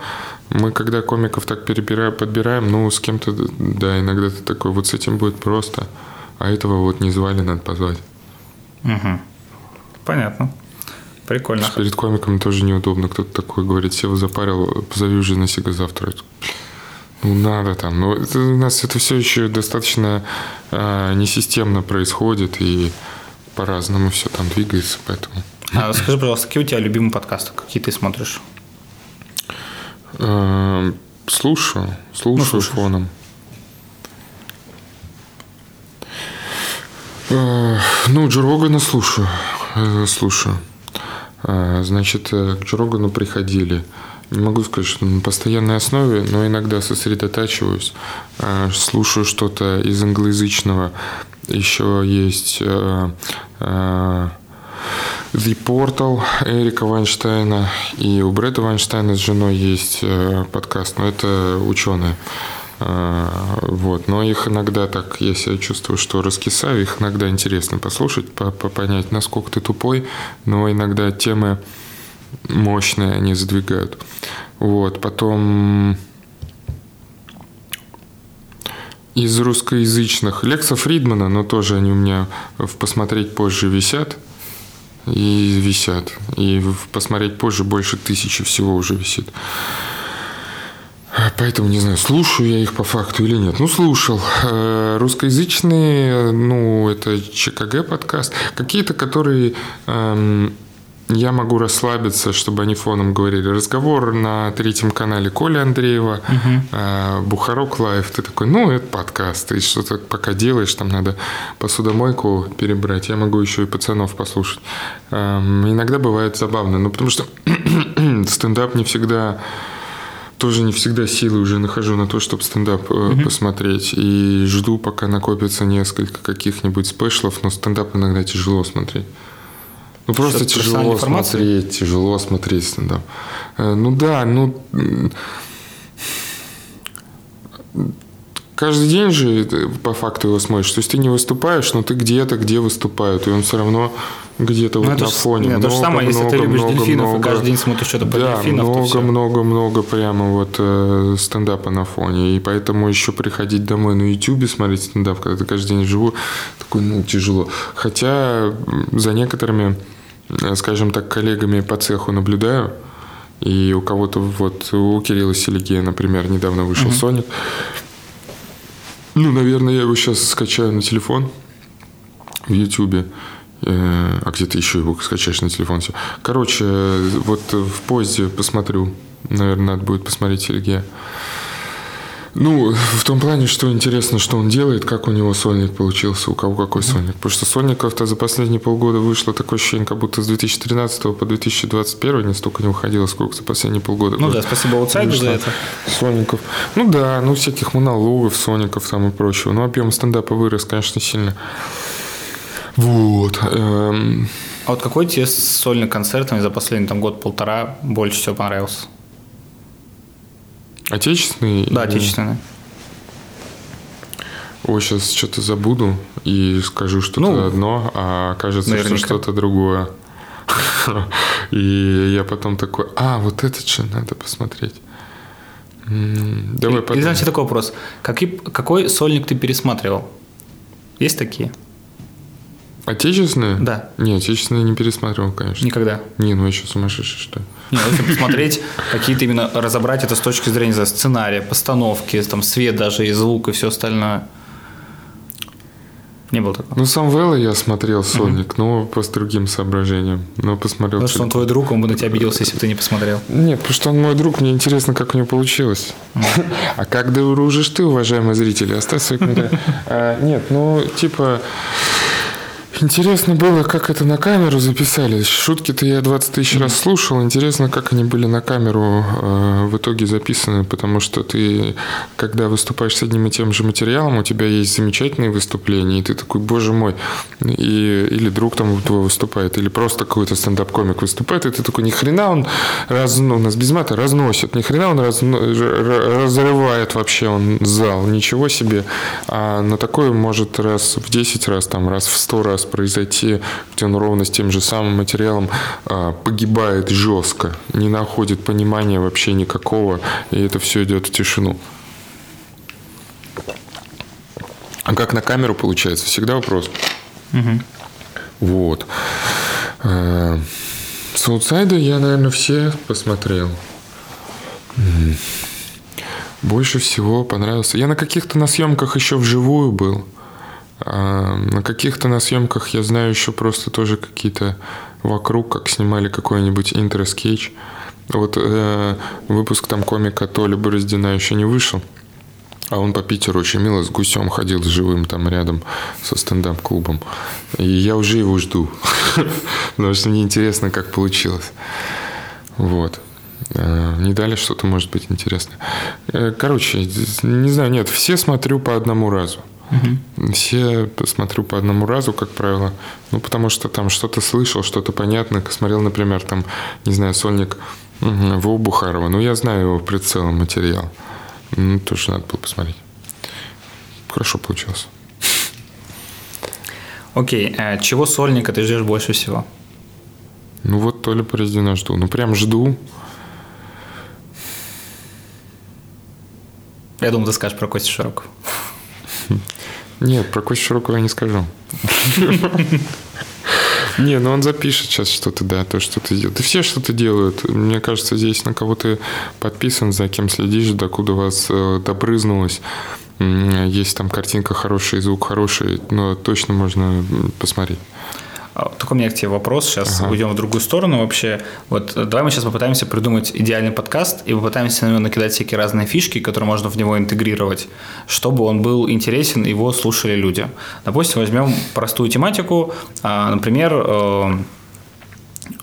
Мы когда комиков так перебираем, подбираем, ну, с кем-то, да, иногда ты такой, вот с этим будет просто, а этого вот не звали, надо позвать. Угу. Понятно. Прикольно. Перед комиком тоже неудобно. Кто-то такой говорит, Сева запарил, позови уже на себя завтра. Ну, надо там. Но это, у нас это все еще достаточно э, несистемно происходит, и по-разному все там двигается, поэтому... А скажи, пожалуйста, какие у тебя любимые подкасты? Какие ты смотришь? Э, слушаю. Слушаю ну, фоном. Э, ну, Джо Рогана слушаю. Э, слушаю. А, значит, э, к Джо приходили. Не могу сказать, что на постоянной основе, но иногда сосредотачиваюсь, а, слушаю что-то из англоязычного. Еще есть э, э, The Portal Эрика Вайнштейна, и у Брэда Вайнштейна с женой есть подкаст, но это ученые. А, вот. Но их иногда так, я себя чувствую, что раскисаю, их иногда интересно послушать, понять, насколько ты тупой, но иногда темы мощные они задвигают. Вот. Потом из русскоязычных Лекса Фридмана, но тоже они у меня в «Посмотреть позже» висят. И висят. И в «Посмотреть позже» больше тысячи всего уже висит. Поэтому не знаю, слушаю я их по факту или нет. Ну, слушал. Э, русскоязычные, ну, это ЧКГ подкаст. Какие-то, которые эм, я могу расслабиться, чтобы они фоном говорили. Разговор на третьем канале Коли Андреева, угу. э, Бухарок Лайв. Ты такой, ну, это подкаст. Ты что-то пока делаешь, там надо посудомойку перебрать. Я могу еще и пацанов послушать. Эм, иногда бывает забавно, ну, потому что стендап не всегда тоже не всегда силы уже нахожу на то, чтобы стендап угу. посмотреть. И жду, пока накопится несколько каких-нибудь спешлов, но стендап иногда тяжело смотреть. Ну просто тяжело смотреть, тяжело смотреть стендап. Э, ну да, ну каждый день же по факту его смотришь. То есть ты не выступаешь, но ты где-то, где выступают, и он все равно где-то ну, вот на фоне. Нет, много, то же самое, много, если ты любишь много, дельфинов много, и каждый день смотришь что-то по да, дельфинов, много, то все. много, много прямо вот э, стендапа на фоне. И поэтому еще приходить домой на YouTube смотреть стендап, когда ты каждый день живу, такой, ну, тяжело. Хотя за некоторыми, э, скажем так, коллегами по цеху наблюдаю, и у кого-то вот, у Кирилла Селигея, например, недавно вышел угу. Соник. Ну, наверное, я его сейчас скачаю на телефон в Ютубе. Э, а где-то еще его скачаешь на телефон. Все. Короче, вот в поезде посмотрю. Наверное, надо будет посмотреть Сергея. Ну, в том плане, что интересно, что он делает, как у него сольник получился, у кого какой сольник. Потому что сольников-то за последние полгода вышло такое ощущение, как будто с 2013 по 2021 не столько не выходило, сколько за последние полгода. Ну да, спасибо аутсайду за это. Сольников. Ну да, ну всяких монологов, соников там и прочего. Но объем стендапа вырос, конечно, сильно. Вот. Эм... А вот какой тебе с сольным концертом за последний там год-полтора больше всего понравился? Отечественный? Да, отечественный. Ой, сейчас что-то забуду и скажу что-то ну, одно, а окажется, наверняка. что что-то другое. И я потом такой, а, вот это что надо посмотреть. Давай потом. Или, значит, такой вопрос. Какой, какой сольник ты пересматривал? Есть такие? Отечественные? Да. Не, отечественные не пересматривал, конечно. Никогда? Не, ну еще сумасшедший, что ли. Не, ну, если посмотреть, какие-то именно разобрать это с точки зрения знаю, сценария, постановки, там свет даже и звук и все остальное. Не было такого. Ну, сам Вэлла я смотрел Соник, угу. но по другим соображениям. Но посмотрел. Потому что он твой друг, он бы на тебя обиделся, если бы ты не посмотрел. Нет, потому что он мой друг, мне интересно, как у него получилось. А как дружишь ты, уважаемые зрители? Оставь свои комментарии. А, нет, ну, типа, Интересно было, как это на камеру записали. Шутки-то я 20 тысяч раз слушал. Интересно, как они были на камеру э, в итоге записаны, потому что ты, когда выступаешь с одним и тем же материалом, у тебя есть замечательные выступления, и ты такой, боже мой, и, или друг там твой выступает, или просто какой-то стендап-комик выступает, и ты такой, ни хрена он раз, ну, у нас без мата разносит, ни хрена он раз, разрывает вообще он зал, ничего себе. А на такое может раз в 10 раз, там, раз в 100 раз произойти, где он ровно с тем же самым материалом а, погибает жестко, не находит понимания вообще никакого, и это все идет в тишину. А как на камеру получается? Всегда вопрос. Угу. Вот. Саутсайды я, наверное, все посмотрел. Больше всего понравился. Я на каких-то на съемках еще вживую был. А на каких-то на съемках я знаю еще просто тоже какие-то вокруг, как снимали какой-нибудь интро-скетч. Вот э, выпуск там комика Толя Бороздина еще не вышел. А он по Питеру очень мило с гусем ходил, с живым там рядом со стендап-клубом. И я уже его жду. Потому что мне интересно, как получилось. Вот. Э, не дали что-то, может быть, интересное. Э, короче, не знаю, нет, все смотрю по одному разу. Угу. Все смотрю по одному разу, как правило. Ну, потому что там что-то слышал, что-то понятно. Смотрел, например, там, не знаю, сольник угу, Вову Бухарова. Ну, я знаю его прицелом материал. Ну, тоже надо было посмотреть. Хорошо получилось. Окей, а чего сольника ты ждешь больше всего? Ну вот то ли Пороздина жду. Ну прям жду. Я думал, ты скажешь про Костю Широкого. Нет, про Костю Широкого я не скажу. Не, ну он запишет сейчас что-то, да, то, что ты делаешь. Да все что-то делают. Мне кажется, здесь на кого ты подписан, за кем следишь, докуда вас э, добрызнулось. Есть там картинка хорошая, звук хороший, но точно можно посмотреть. А, только у меня к тебе вопрос. Сейчас ага. уйдем в другую сторону вообще. Вот э, давай мы сейчас попытаемся придумать идеальный подкаст и попытаемся на него накидать всякие разные фишки, которые можно в него интегрировать, чтобы он был интересен, его слушали люди. Допустим, возьмем простую тематику, а, например, э,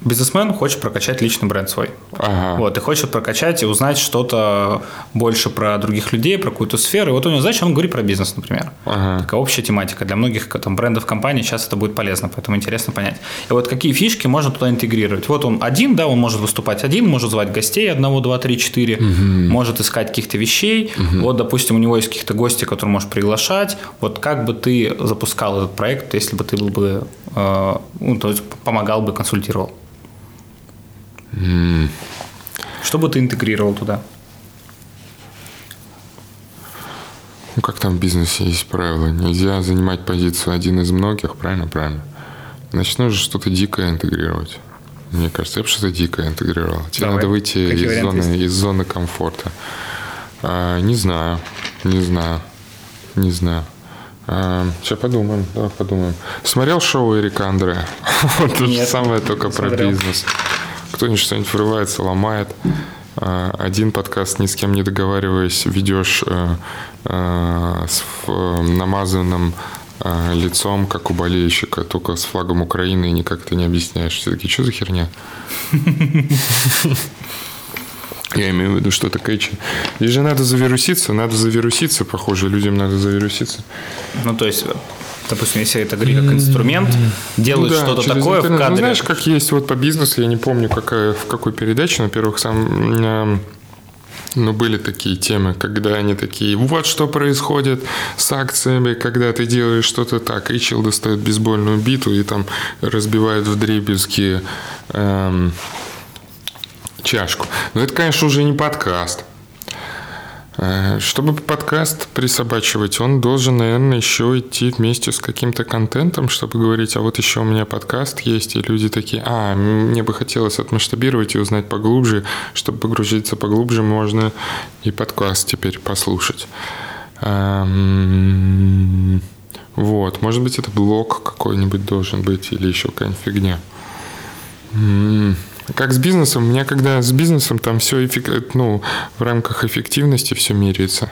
бизнесмен хочет прокачать личный бренд свой. Ага. Вот, и хочет прокачать и узнать что-то больше про других людей, про какую-то сферу. И вот у него задача, он говорит про бизнес, например. Ага. Такая общая тематика. Для многих там, брендов компаний сейчас это будет полезно, поэтому интересно понять. И вот какие фишки можно туда интегрировать. Вот он один, да, он может выступать один, может звать гостей одного, два, три, четыре, может искать каких-то вещей. Вот, допустим, у него есть каких-то гости, которые можешь приглашать. Вот как бы ты запускал этот проект, если бы ты был бы, э, ну, то есть помогал бы, консультировал? Что бы ты интегрировал туда? Ну, как там в бизнесе есть правило? Нельзя занимать позицию один из многих, правильно? Правильно. Значит, нужно что-то дикое интегрировать. Мне кажется, я бы что-то дикое интегрировал. Тебе Давай. надо выйти Какие из зоны, есть? из зоны комфорта. А, не знаю, не знаю, не знаю. сейчас подумаем, давай подумаем. Смотрел шоу Эрика Андре? То же самое, только про бизнес. Кто-нибудь что-нибудь врывается, ломает. А, Один подкаст, ни с кем не договариваясь, ведешь э, э, с намазанным э, лицом, как у болельщика, только с флагом Украины, и никак ты не объясняешь. Все таки что за херня? Я имею в виду, что это кэчи. Здесь же надо завируситься, надо завируситься, похоже, людям надо завируситься. Ну, то есть, допустим, если это говорить как инструмент, делают Ну да, что-то такое в интернет. кадре. Ну, знаешь, как есть вот по бизнесу, я не помню, какая, в какой передаче, но, во-первых, сам... эм, ну, были такие темы, когда они такие, вот что происходит с акциями, когда ты делаешь что-то так, и чел достает бейсбольную биту и там разбивает в дребезги эм, чашку. Но это, конечно, уже не подкаст. Э, Чтобы подкаст присобачивать, он должен, наверное, еще идти вместе с каким-то контентом, чтобы говорить, а вот еще у меня подкаст есть, и люди такие, а, мне бы хотелось отмасштабировать и узнать поглубже, чтобы погрузиться поглубже, можно и подкаст теперь послушать. Эм, Вот, может быть, это блог какой-нибудь должен быть или еще какая-нибудь фигня. Как с бизнесом, у меня когда с бизнесом там все ну, в рамках эффективности все меряется.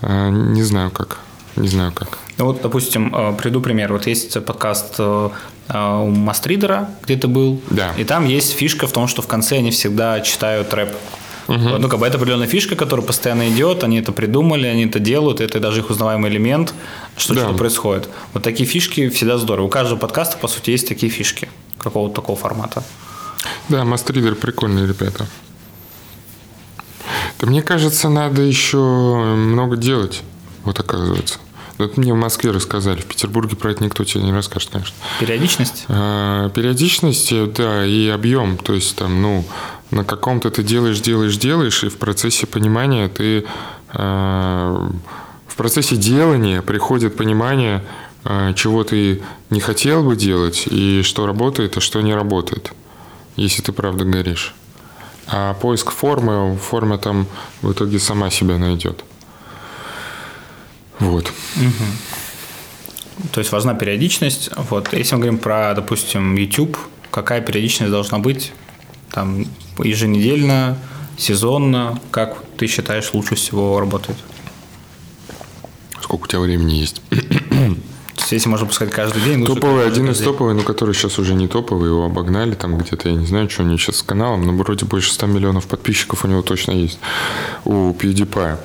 А, Не знаю как. Не знаю как. Ну вот, допустим, э, приведу пример. Вот есть подкаст э, э, у Мастридера, где ты был. Да. И там есть фишка в том, что в конце они всегда читают рэп. Вот, Ну, как бы это определенная фишка, которая постоянно идет, они это придумали, они это делают, это даже их узнаваемый элемент, что Да. что-то происходит. Вот такие фишки всегда здорово. У каждого подкаста, по сути, есть такие фишки какого-то такого формата. Да, Мастридер прикольные ребята. Да мне кажется, надо еще много делать. Вот оказывается. Вот мне в Москве рассказали, в Петербурге про это никто тебе не расскажет, конечно. Периодичность? А, Периодичность, да, и объем. То есть там, ну, на каком-то ты делаешь, делаешь, делаешь, и в процессе понимания ты а, в процессе делания приходит понимание, а, чего ты не хотел бы делать, и что работает, а что не работает, если ты правда горишь. А поиск формы, форма там в итоге сама себя найдет. Вот. То есть важна периодичность. Вот. Если мы говорим про, допустим, YouTube, какая периодичность должна быть? Там еженедельно, сезонно? Как ты считаешь лучше всего работает? Сколько у тебя времени есть? Если можно пускать каждый день, Топовый, один из день. топовый, но который сейчас уже не топовый, его обогнали там где-то, я не знаю, что у него сейчас с каналом, но вроде больше 100 миллионов подписчиков у него точно есть, у PewDiePie.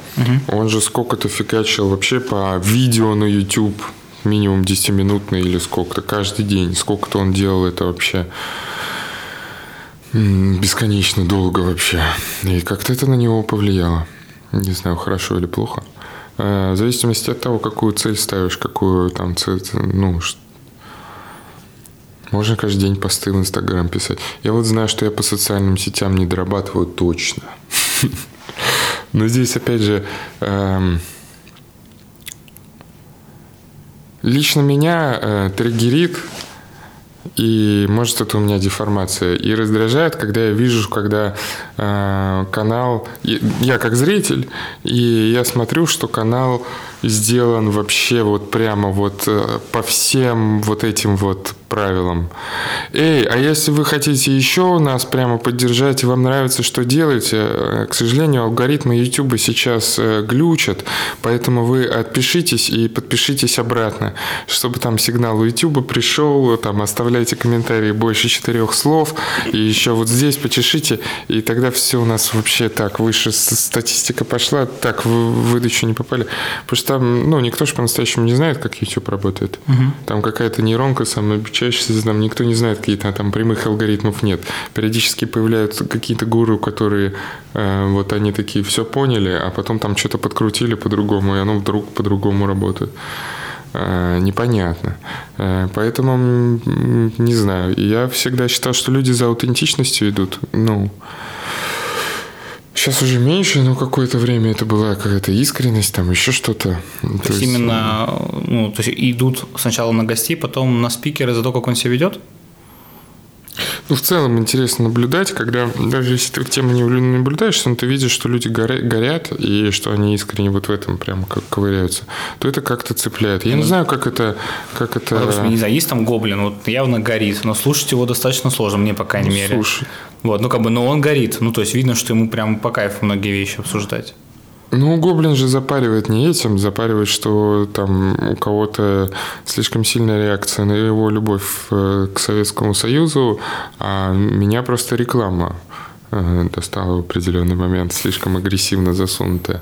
Он же сколько-то фигачил вообще по видео на YouTube, минимум 10-минутный или сколько-то, каждый день. Сколько-то он делал это вообще бесконечно долго вообще. И как-то это на него повлияло. Не знаю, хорошо или плохо. Э, В зависимости от того, какую цель ставишь, какую там цель, ну, можно каждый день посты в Инстаграм писать. Я вот знаю, что я по социальным сетям не дорабатываю точно. Но здесь, опять же, эм, лично меня э, триггерит, и может это у меня деформация, и раздражает, когда я вижу, когда э, канал, я как зритель, и я смотрю, что канал сделан вообще вот прямо вот э, по всем вот этим вот правилам. Эй, а если вы хотите еще нас прямо поддержать, и вам нравится, что делаете, э, к сожалению, алгоритмы YouTube сейчас э, глючат, поэтому вы отпишитесь и подпишитесь обратно, чтобы там сигнал у YouTube пришел, там оставляйте комментарии больше четырех слов, и еще вот здесь почешите, и тогда все у нас вообще так, выше статистика пошла, так, в выдачу не попали. Потому что там, ну, никто же по-настоящему не знает, как YouTube работает. Угу. Там какая-то нейронка самая чаще там никто не знает, какие-то там прямых алгоритмов нет. Периодически появляются какие-то гуру, которые э, вот они такие все поняли, а потом там что-то подкрутили по-другому, и оно вдруг по-другому работает э, непонятно. Э, поэтому не знаю. Я всегда считал, что люди за аутентичностью идут. Ну, Сейчас уже меньше, но какое-то время это была какая-то искренность, там еще что-то. То, то есть, есть именно, ну, то есть идут сначала на гостей, потом на спикера за то, как он себя ведет? Ну, в целом интересно наблюдать, когда даже если ты в тему не наблюдаешь, но ты видишь, что люди горят, и что они искренне вот в этом прямо как ковыряются, то это как-то цепляет. Я ну, не знаю, как это... Как это... Потому что, не знаю, есть там гоблин, вот явно горит, но слушать его достаточно сложно, мне по крайней ну, мере. Слушай. Вот, ну как бы, но он горит, ну то есть видно, что ему прям по кайфу многие вещи обсуждать. Ну, Гоблин же запаривает не этим, запаривает, что там у кого-то слишком сильная реакция на его любовь э, к Советскому Союзу, а меня просто реклама э, достала в определенный момент, слишком агрессивно засунутая.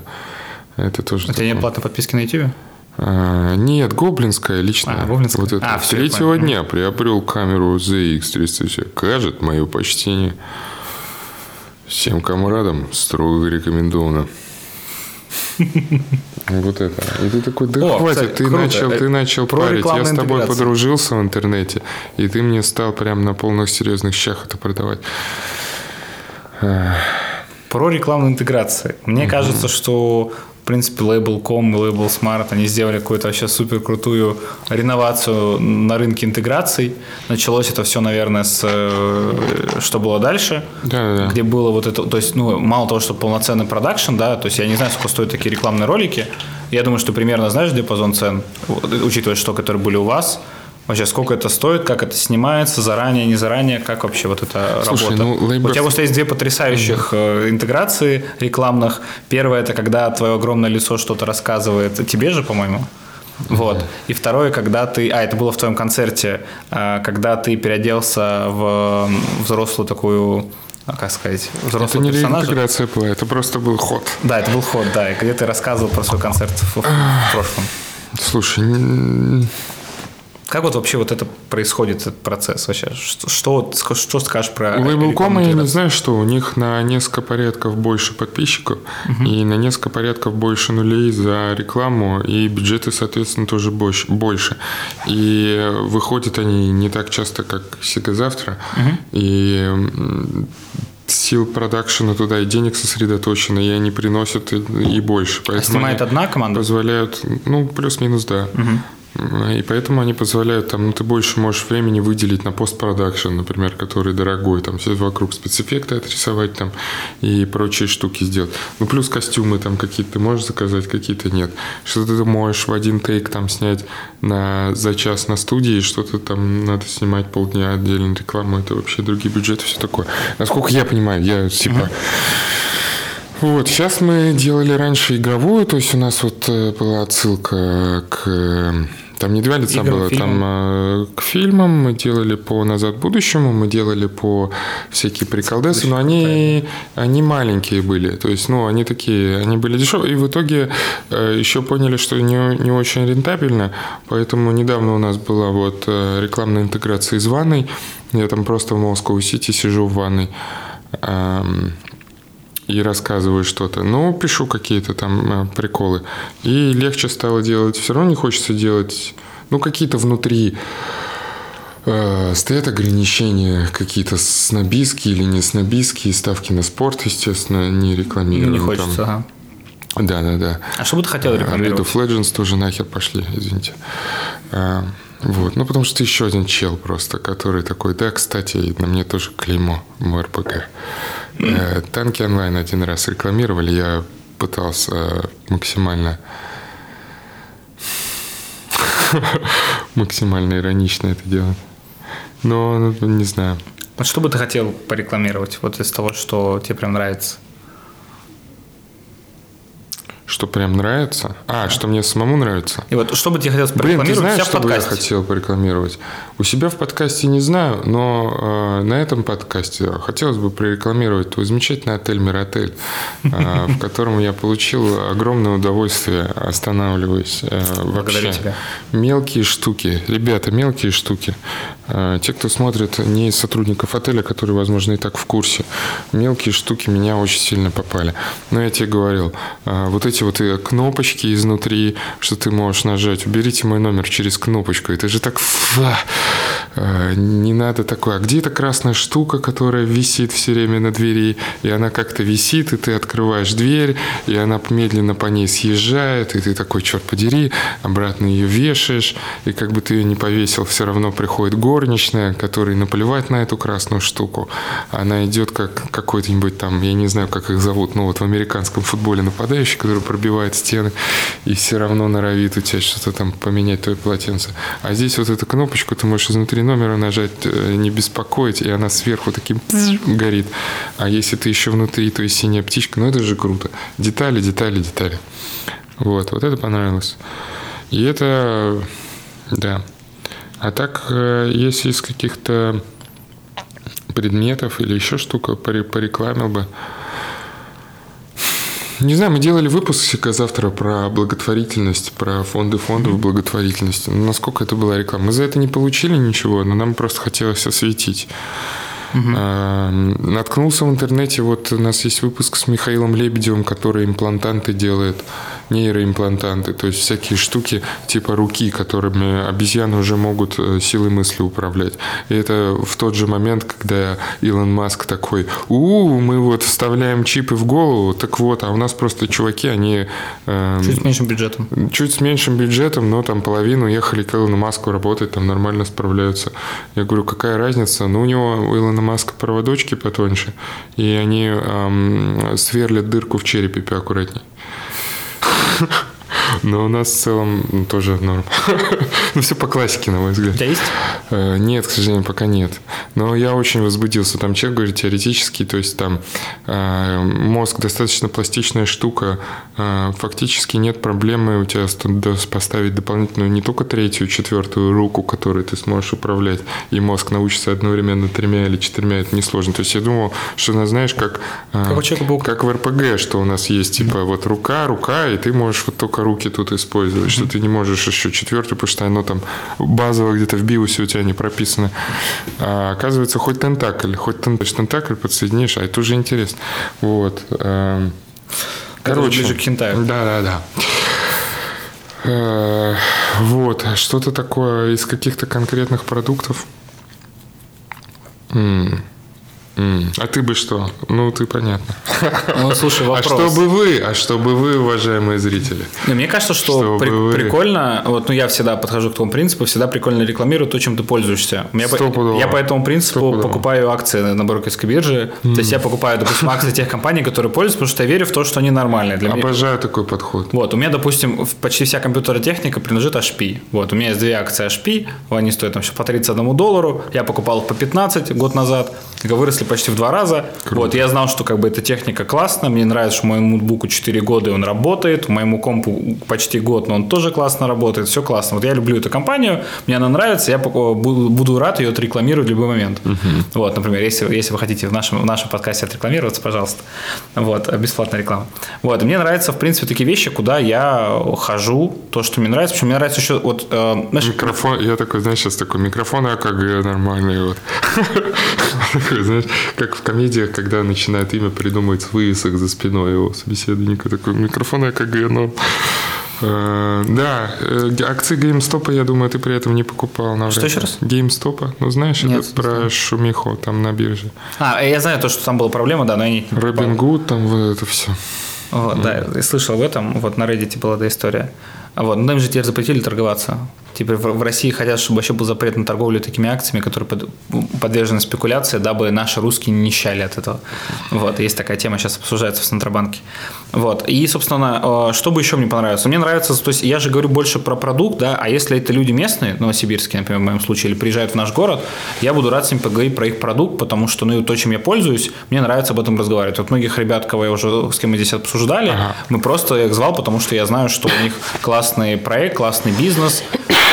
Это тоже... Это не платная подписки на YouTube? А, нет, гоблинская личная. А, гоблинская. Вот это. А, Третьего дня приобрел камеру ZX300. Кажет мое почтение. Всем комрадам строго рекомендовано. Вот это. И ты такой, да О, хватит, кстати, ты круто. начал, ты начал Про парить. Я с тобой подружился в интернете, и ты мне стал прям на полных серьезных щах это продавать. Про рекламную интеграцию. Мне угу. кажется, что в принципе, Label.com и Label Smart, они сделали какую-то вообще супер крутую реновацию на рынке интеграций. Началось это все, наверное, с э, что было дальше, да, да. где было вот это, то есть, ну, мало того, что полноценный продакшн, да, то есть я не знаю, сколько стоят такие рекламные ролики. Я думаю, что примерно знаешь диапазон цен, учитывая, что которые были у вас. Вообще, сколько это стоит, как это снимается, заранее, не заранее, как вообще вот эта Слушай, работа? Ну, Labor... У тебя просто есть две потрясающих mm-hmm. интеграции рекламных. Первая – это когда твое огромное лицо что-то рассказывает тебе же, по-моему. Вот. И второе, когда ты... А, это было в твоем концерте, а, когда ты переоделся в взрослую такую а, как сказать, взрослого Это не персонажа. интеграция была, это просто был ход. Да, это был ход, да. И где ты рассказывал про свой концерт в, в прошлом. Слушай, как вот вообще вот это происходит, этот процесс вообще? Что, что, что скажешь про Label.com, я не знаю, что у них на несколько порядков больше подписчиков угу. и на несколько порядков больше нулей за рекламу, и бюджеты, соответственно, тоже больше. больше. И выходят они не так часто, как Сега завтра. Угу. И сил продакшена туда и денег сосредоточено, и они приносят и, и больше. Поэтому а снимает одна команда? Позволяют, ну, плюс-минус, да. Угу. И поэтому они позволяют, там, ну, ты больше можешь времени выделить на постпродакшн, например, который дорогой, там, все вокруг спецэффекты отрисовать там и прочие штуки сделать. Ну, плюс костюмы там какие-то ты можешь заказать, какие-то нет. Что-то ты можешь в один тейк там снять на, за час на студии, что-то там надо снимать полдня отдельно рекламу, это вообще другие бюджеты, все такое. Насколько я понимаю, я типа... Вот, сейчас мы делали раньше игровую, то есть у нас вот э, была отсылка к там не два лица Игры, было, фильмы. там э, к фильмам. Мы делали по «Назад к будущему», мы делали по всякие приколдесы, но они, они маленькие были, то есть, ну, они такие, они были дешевые, и в итоге э, еще поняли, что не, не очень рентабельно, поэтому недавно у нас была вот э, рекламная интеграция из ванной, я там просто в Москву-Сити сижу в ванной, и рассказываю что-то. Ну, пишу какие-то там э, приколы. И легче стало делать. Все равно не хочется делать, ну, какие-то внутри э, стоят ограничения какие-то снобистские или не снобистские, ставки на спорт, естественно, не рекламируем. Не хочется, там. ага. Да, да, да. А что бы ты хотел э, рекламировать? League of Legends тоже нахер пошли, извините. А, вот, ну потому что еще один чел просто, который такой, да, кстати, на мне тоже клеймо, мой РПГ. Э, танки онлайн один раз рекламировали, я пытался э, максимально максимально иронично это делать. Но ну, не знаю. Вот что бы ты хотел порекламировать вот из того, что тебе прям нравится? Что прям нравится? А, что мне самому нравится? И вот что бы тебе хотелось Блин, ты порекламировать знаешь, что бы я хотел порекламировать? У себя в подкасте не знаю, но э, на этом подкасте хотелось бы прорекламировать твой замечательный отель «Миротель», э, в котором я получил огромное удовольствие, останавливаясь. э, Благодарю вообще. тебя. Мелкие штуки. Ребята, мелкие штуки. Э, Те, кто смотрит не из сотрудников отеля, которые, возможно, и так в курсе, мелкие штуки меня очень сильно попали. Но я тебе говорил, э, вот эти вот э, кнопочки изнутри, что ты можешь нажать, уберите мой номер через кнопочку. Это же так... э, Не надо такое. А где эта красная штука, которая висит все время на двери, и она как-то висит, и ты открываешь дверь, и она медленно по ней съезжает, и ты такой, черт подери, обратно ее вешаешь, и как бы ты ее не повесил, все равно приходит горничная, которой наплевать на эту красную штуку. Она идет как какой-нибудь там, я не знаю, как их зовут, но вот в американском футболе нападающий, который пробивает стены, и все равно норовит у тебя что-то там поменять твое полотенце. А здесь вот эту кнопочку ты можешь изнутри номера нажать, э, не беспокоить, и она сверху таким горит. А если ты еще внутри, то и синяя птичка, ну это же круто. Детали, детали, детали. Вот, вот это понравилось. И это, да. А так, э, если из каких-то предметов или еще штука поре- порекламил бы. Не знаю, мы делали выпуск завтра про благотворительность, про фонды фондов благотворительности. Ну, насколько это была реклама? Мы за это не получили ничего, но нам просто хотелось осветить. А, Наткнулся в интернете, вот у нас есть выпуск с Михаилом Лебедевым, который имплантанты делает, нейроимплантанты, то есть всякие штуки типа руки, которыми обезьяны уже могут э, силой мысли управлять. И это в тот же момент, когда Илон Маск такой, у мы вот вставляем чипы в голову, так вот, а у нас просто чуваки, они эм, Чуть с меньшим бюджетом. Чуть с меньшим бюджетом, но там половину ехали к Илону Маску работать, там нормально справляются. Я говорю, какая разница? Ну, у него, у Илона Маска проводочки потоньше, и они эм, сверлят дырку в черепе поаккуратней. Но у нас в целом тоже норм. Ну, все по классике, на мой У взгляд. тебя есть? Э, Нет, к сожалению, пока нет. Но я очень возбудился. Там человек говорит теоретически, то есть там э, мозг достаточно пластичная штука. Э, фактически нет проблемы у тебя поставить дополнительную не только третью, четвертую руку, которой ты сможешь управлять, и мозг научится одновременно тремя или четырьмя, это несложно. То есть я думал, что, ну, знаешь, как, Как у как в РПГ, что у нас есть, типа, вот рука, рука, и ты можешь вот только руки тут использовать, что ты не можешь еще четвертую, потому что оно там базово где-то в биосе у тебя не прописано. А оказывается, хоть тентакль, хоть тен- тентакль подсоединишь, а это уже интересно. Вот. эм, Это уже ближе к хентаю. Да, да, да. Э, Вот, что-то такое из каких-то конкретных продуктов. А ты бы что? Ну, ты понятно. Ну, слушай, А вопрос. что бы вы, а что бы вы, уважаемые зрители? Не, мне кажется, что Чтобы при- вы- прикольно, вот, ну, я всегда подхожу к тому принципу, всегда прикольно рекламировать то, чем ты пользуешься. Меня по- я по этому принципу Стопудово. покупаю акции на брокерской бирже. То есть я покупаю, допустим, акции тех компаний, которые пользуются, потому что я верю в то, что они нормальные. Для меня, Обожаю такой подход. Вот, у меня, допустим, почти вся компьютерная техника принадлежит HP. Вот, у меня есть две акции HP, они стоят там сейчас по 31 доллару, я покупал их по 15 год назад, выросли почти в два раза. Вот, я знал, что как бы эта техника классная, мне нравится, что моему ноутбуку 4 года и он работает, моему компу почти год, но он тоже классно работает, все классно. Вот я люблю эту компанию, мне она нравится, я буду, рад ее отрекламировать в любой момент. Вот, например, если, если вы хотите в нашем, в нашем подкасте отрекламироваться, пожалуйста. Вот, бесплатная реклама. Вот, мне нравятся, в принципе, такие вещи, куда я хожу, то, что мне нравится. Причем мне нравится еще, вот, э, знаешь, Микрофон, я такой, знаешь, сейчас такой микрофон АКГ нормальный, вот. Такой, знаешь, как в комедиях, когда начинает имя придумывать с вывесок за спиной его собеседника, такой микрофон АКГ, но... Э, Да, э, акции GameStop, я думаю, ты при этом не покупал. навряд Что еще раз? GameStop, ну знаешь, Нет, это про шумиху там на бирже. А, я знаю то, что там была проблема, да, но я не... Робин Гуд, там вот это все. Вот, да, я слышал об этом, вот на Reddit была эта история. Вот, но им же теперь запретили торговаться Типа в России хотят, чтобы вообще был запрет на торговлю такими акциями, которые подвержены спекуляции, дабы наши русские не нищали от этого. Вот, есть такая тема, сейчас обсуждается в Центробанке. Вот, и, собственно, что бы еще мне понравилось? Мне нравится, то есть я же говорю больше про продукт, да, а если это люди местные, новосибирские, например, в моем случае, или приезжают в наш город, я буду рад с ними поговорить про их продукт, потому что, ну, то, чем я пользуюсь, мне нравится об этом разговаривать. Вот многих ребят, кого я уже, с кем мы здесь обсуждали, ага. мы просто их звал, потому что я знаю, что у них классный проект, классный бизнес, э,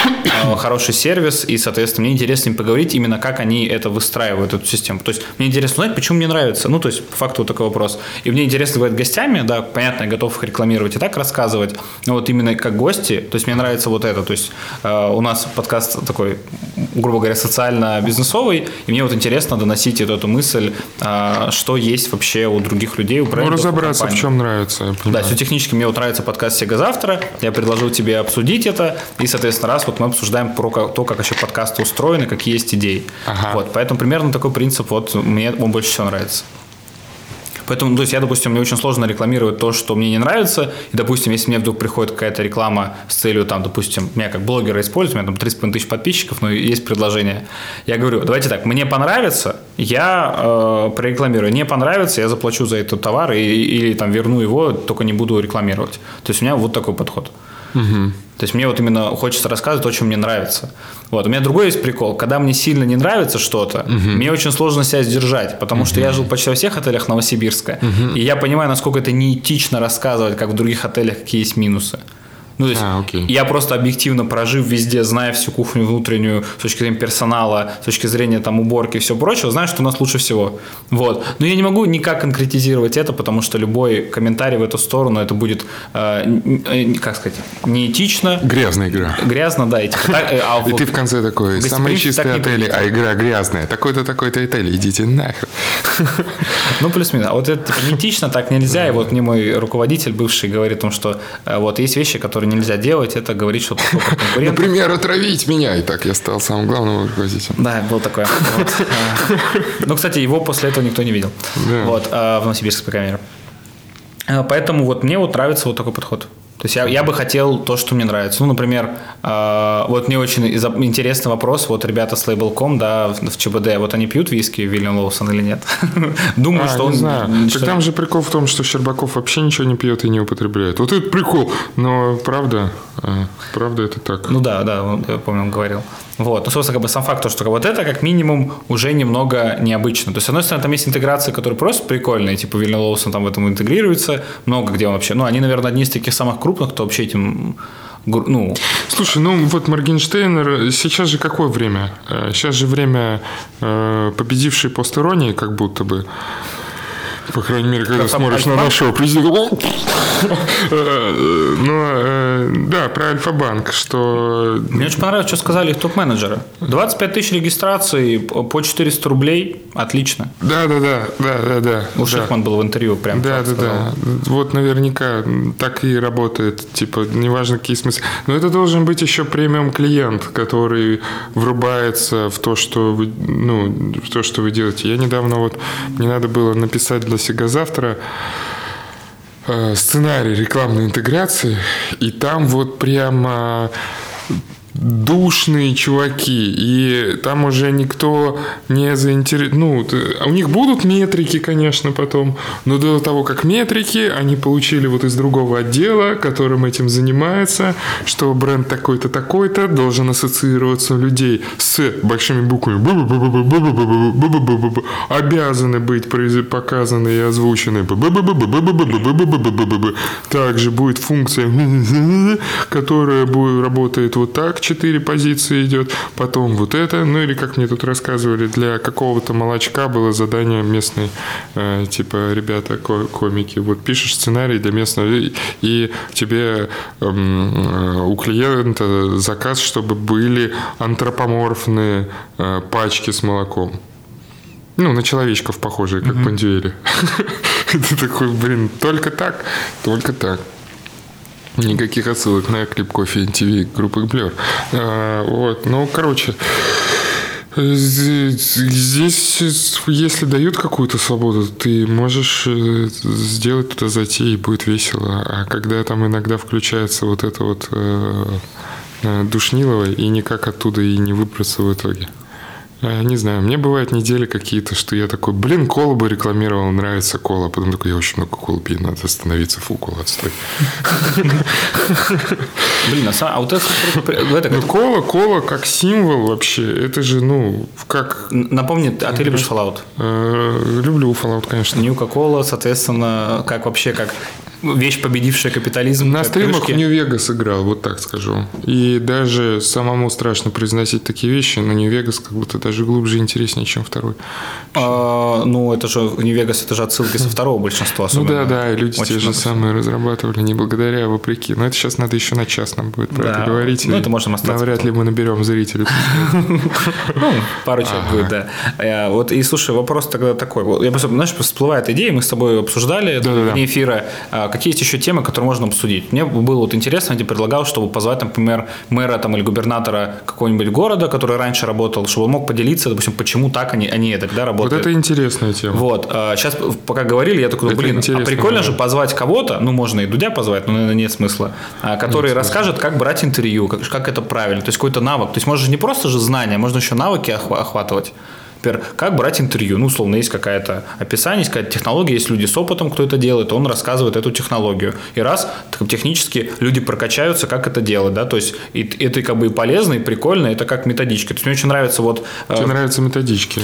хороший сервис, и, соответственно, мне интересно им поговорить именно, как они это выстраивают, эту систему. То есть, мне интересно узнать, почему мне нравится. Ну, то есть, по факту вот такой вопрос. И мне интересно бывает гостями, да, понятно, я готов их рекламировать и так рассказывать, но вот именно как гости, то есть, мне нравится вот это. То есть, э, у нас подкаст такой, грубо говоря, социально-бизнесовый, и мне вот интересно доносить эту, эту мысль, э, что есть вообще у других людей, у брендов, Ну, разобраться, в чем нравится. Да, все технически мне вот нравится подкаст «Сега завтра», я предложил тебе обсудить это, и, соответственно, раз вот мы обсуждаем про то, как вообще подкасты устроены, какие есть идеи. Ага. Вот, поэтому примерно такой принцип вот мне он больше всего нравится. Поэтому, то есть я, допустим, мне очень сложно рекламировать то, что мне не нравится. И, допустим, если мне вдруг приходит какая-то реклама с целью, там, допустим, меня как блогера используют, у меня там 3,5 тысяч подписчиков, но есть предложение. Я говорю, давайте так, мне понравится, я э, прорекламирую. Не понравится, я заплачу за этот товар и, или там верну его, только не буду рекламировать. То есть у меня вот такой подход. Угу. То есть мне вот именно хочется рассказывать то, что мне нравится. Вот. У меня другой есть прикол. Когда мне сильно не нравится что-то, угу. мне очень сложно себя сдержать, потому угу. что я жил почти во всех отелях Новосибирска, угу. и я понимаю, насколько это неэтично рассказывать, как в других отелях, какие есть минусы. Ну, то есть а, окей. я просто объективно прожив везде, зная всю кухню внутреннюю с точки зрения персонала, с точки зрения там уборки и все прочего, знаю, что у нас лучше всего. Вот. Но я не могу никак конкретизировать это, потому что любой комментарий в эту сторону, это будет, э, э, как сказать, неэтично. Грязная игра. Грязно, да. И, типа, так, э, а, и вот, ты в конце такой, самые чистые отели, а игра грязная. Такой-то, такой-то отель, идите нахер. Ну, плюс-минус. А вот это типа, неэтично, так нельзя. И вот мне мой руководитель бывший говорит о том, что э, вот есть вещи, которые нельзя делать, это говорить что-то про конкурентов. Например, отравить меня. И так я стал самым главным руководителем. Да, был такой. Ну, кстати, его после этого никто не видел. Вот, а, в Новосибирске, по крайней мере. А, поэтому вот мне вот нравится вот такой подход. То есть я, я бы хотел то, что мне нравится. Ну, например, э, вот мне очень интересный вопрос. Вот ребята с Label.com, да, в, в ЧБД, вот они пьют виски Вильям Лоусон или нет? Думаю, а, что он... Знаю. Что... Так там же прикол в том, что Щербаков вообще ничего не пьет и не употребляет. Вот это прикол. Но правда, э, правда это так. Ну да, да, я помню, он говорил. Вот. Ну, собственно, как бы сам факт, что вот это как минимум уже немного необычно. То есть, с одной стороны, там есть интеграции, которые просто прикольные, типа Вильям Лоусон там в этом интегрируется, много где вообще. Ну, они, наверное, одни из таких самых крупных, кто вообще этим ну... Слушай, ну вот Моргенштейнер, сейчас же какое время? Э, сейчас же время э, победившей постеронии, как будто бы. По крайней мере, когда смотришь на нашего президента. Ну, да, про Альфа-банк, что... Мне очень понравилось, что сказали их топ-менеджеры. 25 тысяч регистраций по 400 рублей. Отлично. Да, да, да, да, да, да. У Шихман был в интервью прям Да, да, да. Вот наверняка так и работает. Типа, неважно, какие смыслы. Но это должен быть еще премиум клиент, который врубается в то, что вы, ну, в то, что вы делаете. Я недавно вот, мне надо было написать Сега завтра э, сценарий рекламной интеграции, и там вот прямо душные чуваки, и там уже никто не заинтересован. Ну, у них будут метрики, конечно, потом, но до того, как метрики, они получили вот из другого отдела, которым этим занимается, что бренд такой-то, такой-то должен ассоциироваться у людей с большими буквами обязаны быть показаны и озвучены. Также будет функция, которая будет, работает вот так, четыре позиции идет, потом вот это, ну или как мне тут рассказывали, для какого-то молочка было задание местной, э, типа, ребята, комики, вот пишешь сценарий для местного, и тебе эм, э, у клиента заказ, чтобы были антропоморфные э, пачки с молоком. Ну, на человечков похожие, как mm-hmm. пандюэли. Ты такой, блин, только так, только так. Никаких отсылок на клип кофе ТВ группы Blur. А, вот, ну, короче, Здесь, если дают какую-то свободу, ты можешь э, сделать туда зайти, и будет весело. А когда там иногда включается вот это вот э, э, душнилого и никак оттуда и не выбраться в итоге. Э, Не знаю, мне бывают недели какие-то, что я такой, блин, колу бы рекламировал, нравится кола. Потом такой, я очень много колы пью, надо остановиться, фу, кола, отстой. Блин, а, а вот это, Ну, кола, кола как символ вообще, это же, ну, как... напомни, а ты любишь Fallout? э, люблю Fallout, конечно. Нью-Кока-Кола, соответственно, как вообще, как вещь, победившая капитализм. На стримах в Нью-Вегас играл, вот так скажу. И даже самому страшно произносить такие вещи, но Нью-Вегас как будто даже глубже и интереснее, чем второй. А, ну, это же Нью-Вегас, это же отсылки со второго большинства Ну особенно. да, да, и люди те же самые разрабатывали, не благодаря, а вопреки. Но это сейчас надо еще на частном будет про это говорить. Ну, это можем остаться Навряд ли мы наберем зрителей. Ну, пару человек будет, да. Э, Вот и слушай, вопрос тогда такой. Вот Я просто, знаешь, всплывает идея, мы с тобой обсуждали вне эфира. А Какие есть еще темы, которые можно обсудить? Мне было вот интересно, я тебе предлагал, чтобы позвать, например, мэра там, или губернатора какого-нибудь города, который раньше работал, чтобы он мог поделиться, допустим, почему так они, они это, да, Вот работают. это интересная тема. Вот, сейчас пока говорили, я такой, Это блин, а прикольно да. же позвать кого-то, ну, можно и Дудя позвать, но, наверное, нет смысла, а, который расскажет, как брать интервью, как, как это правильно, то есть какой-то навык. То есть, можно же не просто же знания, можно еще навыки охва- охватывать. Например, как брать интервью? Ну, условно, есть какая-то описание, есть какая-то технология, есть люди с опытом, кто это делает, он рассказывает эту технологию. И раз так, технически люди прокачаются, как это делать, да, то есть и, это как бы и полезно, и прикольно, это как методичка. То есть мне очень нравится вот э, Тебе нравятся методички.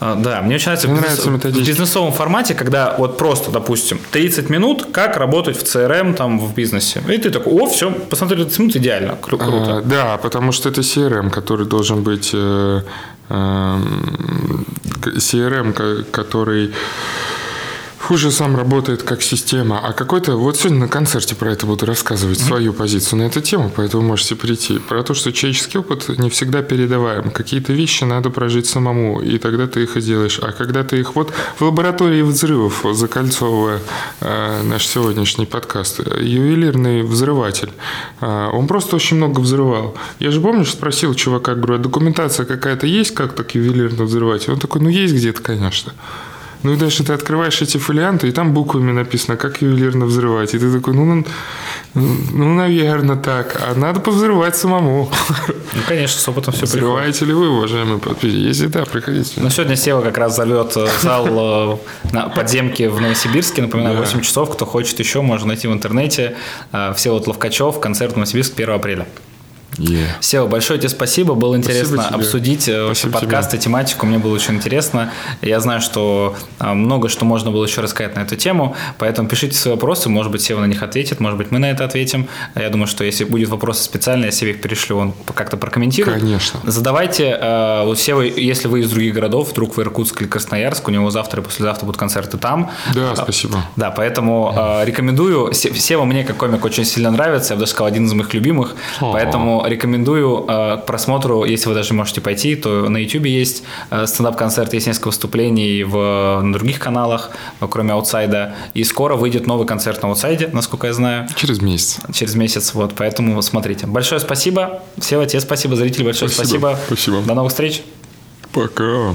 а, Да, мне очень нравится, Мне нравятся методички. в бизнесовом формате, когда вот просто, допустим, 30 минут, как работать в CRM там в бизнесе. И ты такой, о, все, посмотри, 30 минут идеально, кру- круто. А, да, потому что это CRM, который должен быть э, эм, CRM, ко- который хуже сам работает как система, а какой-то... Вот сегодня на концерте про это буду рассказывать, свою позицию на эту тему, поэтому можете прийти. Про то, что человеческий опыт не всегда передаваем. Какие-то вещи надо прожить самому, и тогда ты их и делаешь. А когда ты их... Вот в лаборатории взрывов, закольцовывая э, наш сегодняшний подкаст, ювелирный взрыватель, э, он просто очень много взрывал. Я же, помнишь, спросил чувака, говорю, а документация какая-то есть, как так ювелирно взрывать? Он такой, ну, есть где-то, конечно. Ну и дальше ты открываешь эти фолианты, и там буквами написано, как ювелирно взрывать. И ты такой, ну, ну, ну наверное, так. А надо повзрывать самому. Ну, конечно, с опытом все приходит. Взрываете ли вы, уважаемые подписчики? Если да, приходите. Ну, сегодня Сева как раз зовет э, зал э, на подземке в Новосибирске. Напоминаю, Да. 8 часов. Кто хочет еще, можно найти в интернете. Э, Всеволод Ловкачев, концерт в Новосибирск 1 апреля. Yeah. Сева, большое тебе спасибо. Было интересно тебе. обсудить э, вообще Спасибо подкаст и тематику. Мне было очень интересно. Я знаю, что а, много что можно было еще рассказать на эту тему. Поэтому пишите свои вопросы. Может быть, Сева на них ответит. Может быть, мы на это ответим. Я думаю, что если будет вопросы специальные, я Севе их перешлю, он как-то прокомментирует. Конечно. Задавайте. э, У Севы, если вы из других городов, вдруг в Иркутск или Красноярск, у него завтра и послезавтра будут концерты там. Да, спасибо. Да, поэтому э, рекомендую. Се- Сева мне как комик очень сильно нравится. Я бы даже сказал, один из моих любимых. О. Поэтому рекомендую э, к просмотру, если вы даже можете пойти, то на YouTube есть э, стендап-концерт, есть несколько выступлений в, на других каналах, э, кроме аутсайда. И скоро выйдет новый концерт на аутсайде, насколько я знаю, Через месяц. через месяц. Вот, поэтому смотрите. Большое спасибо. Сева, тебе спасибо. Зрители, большое Спасибо. спасибо. Спасибо. До новых встреч. Пока.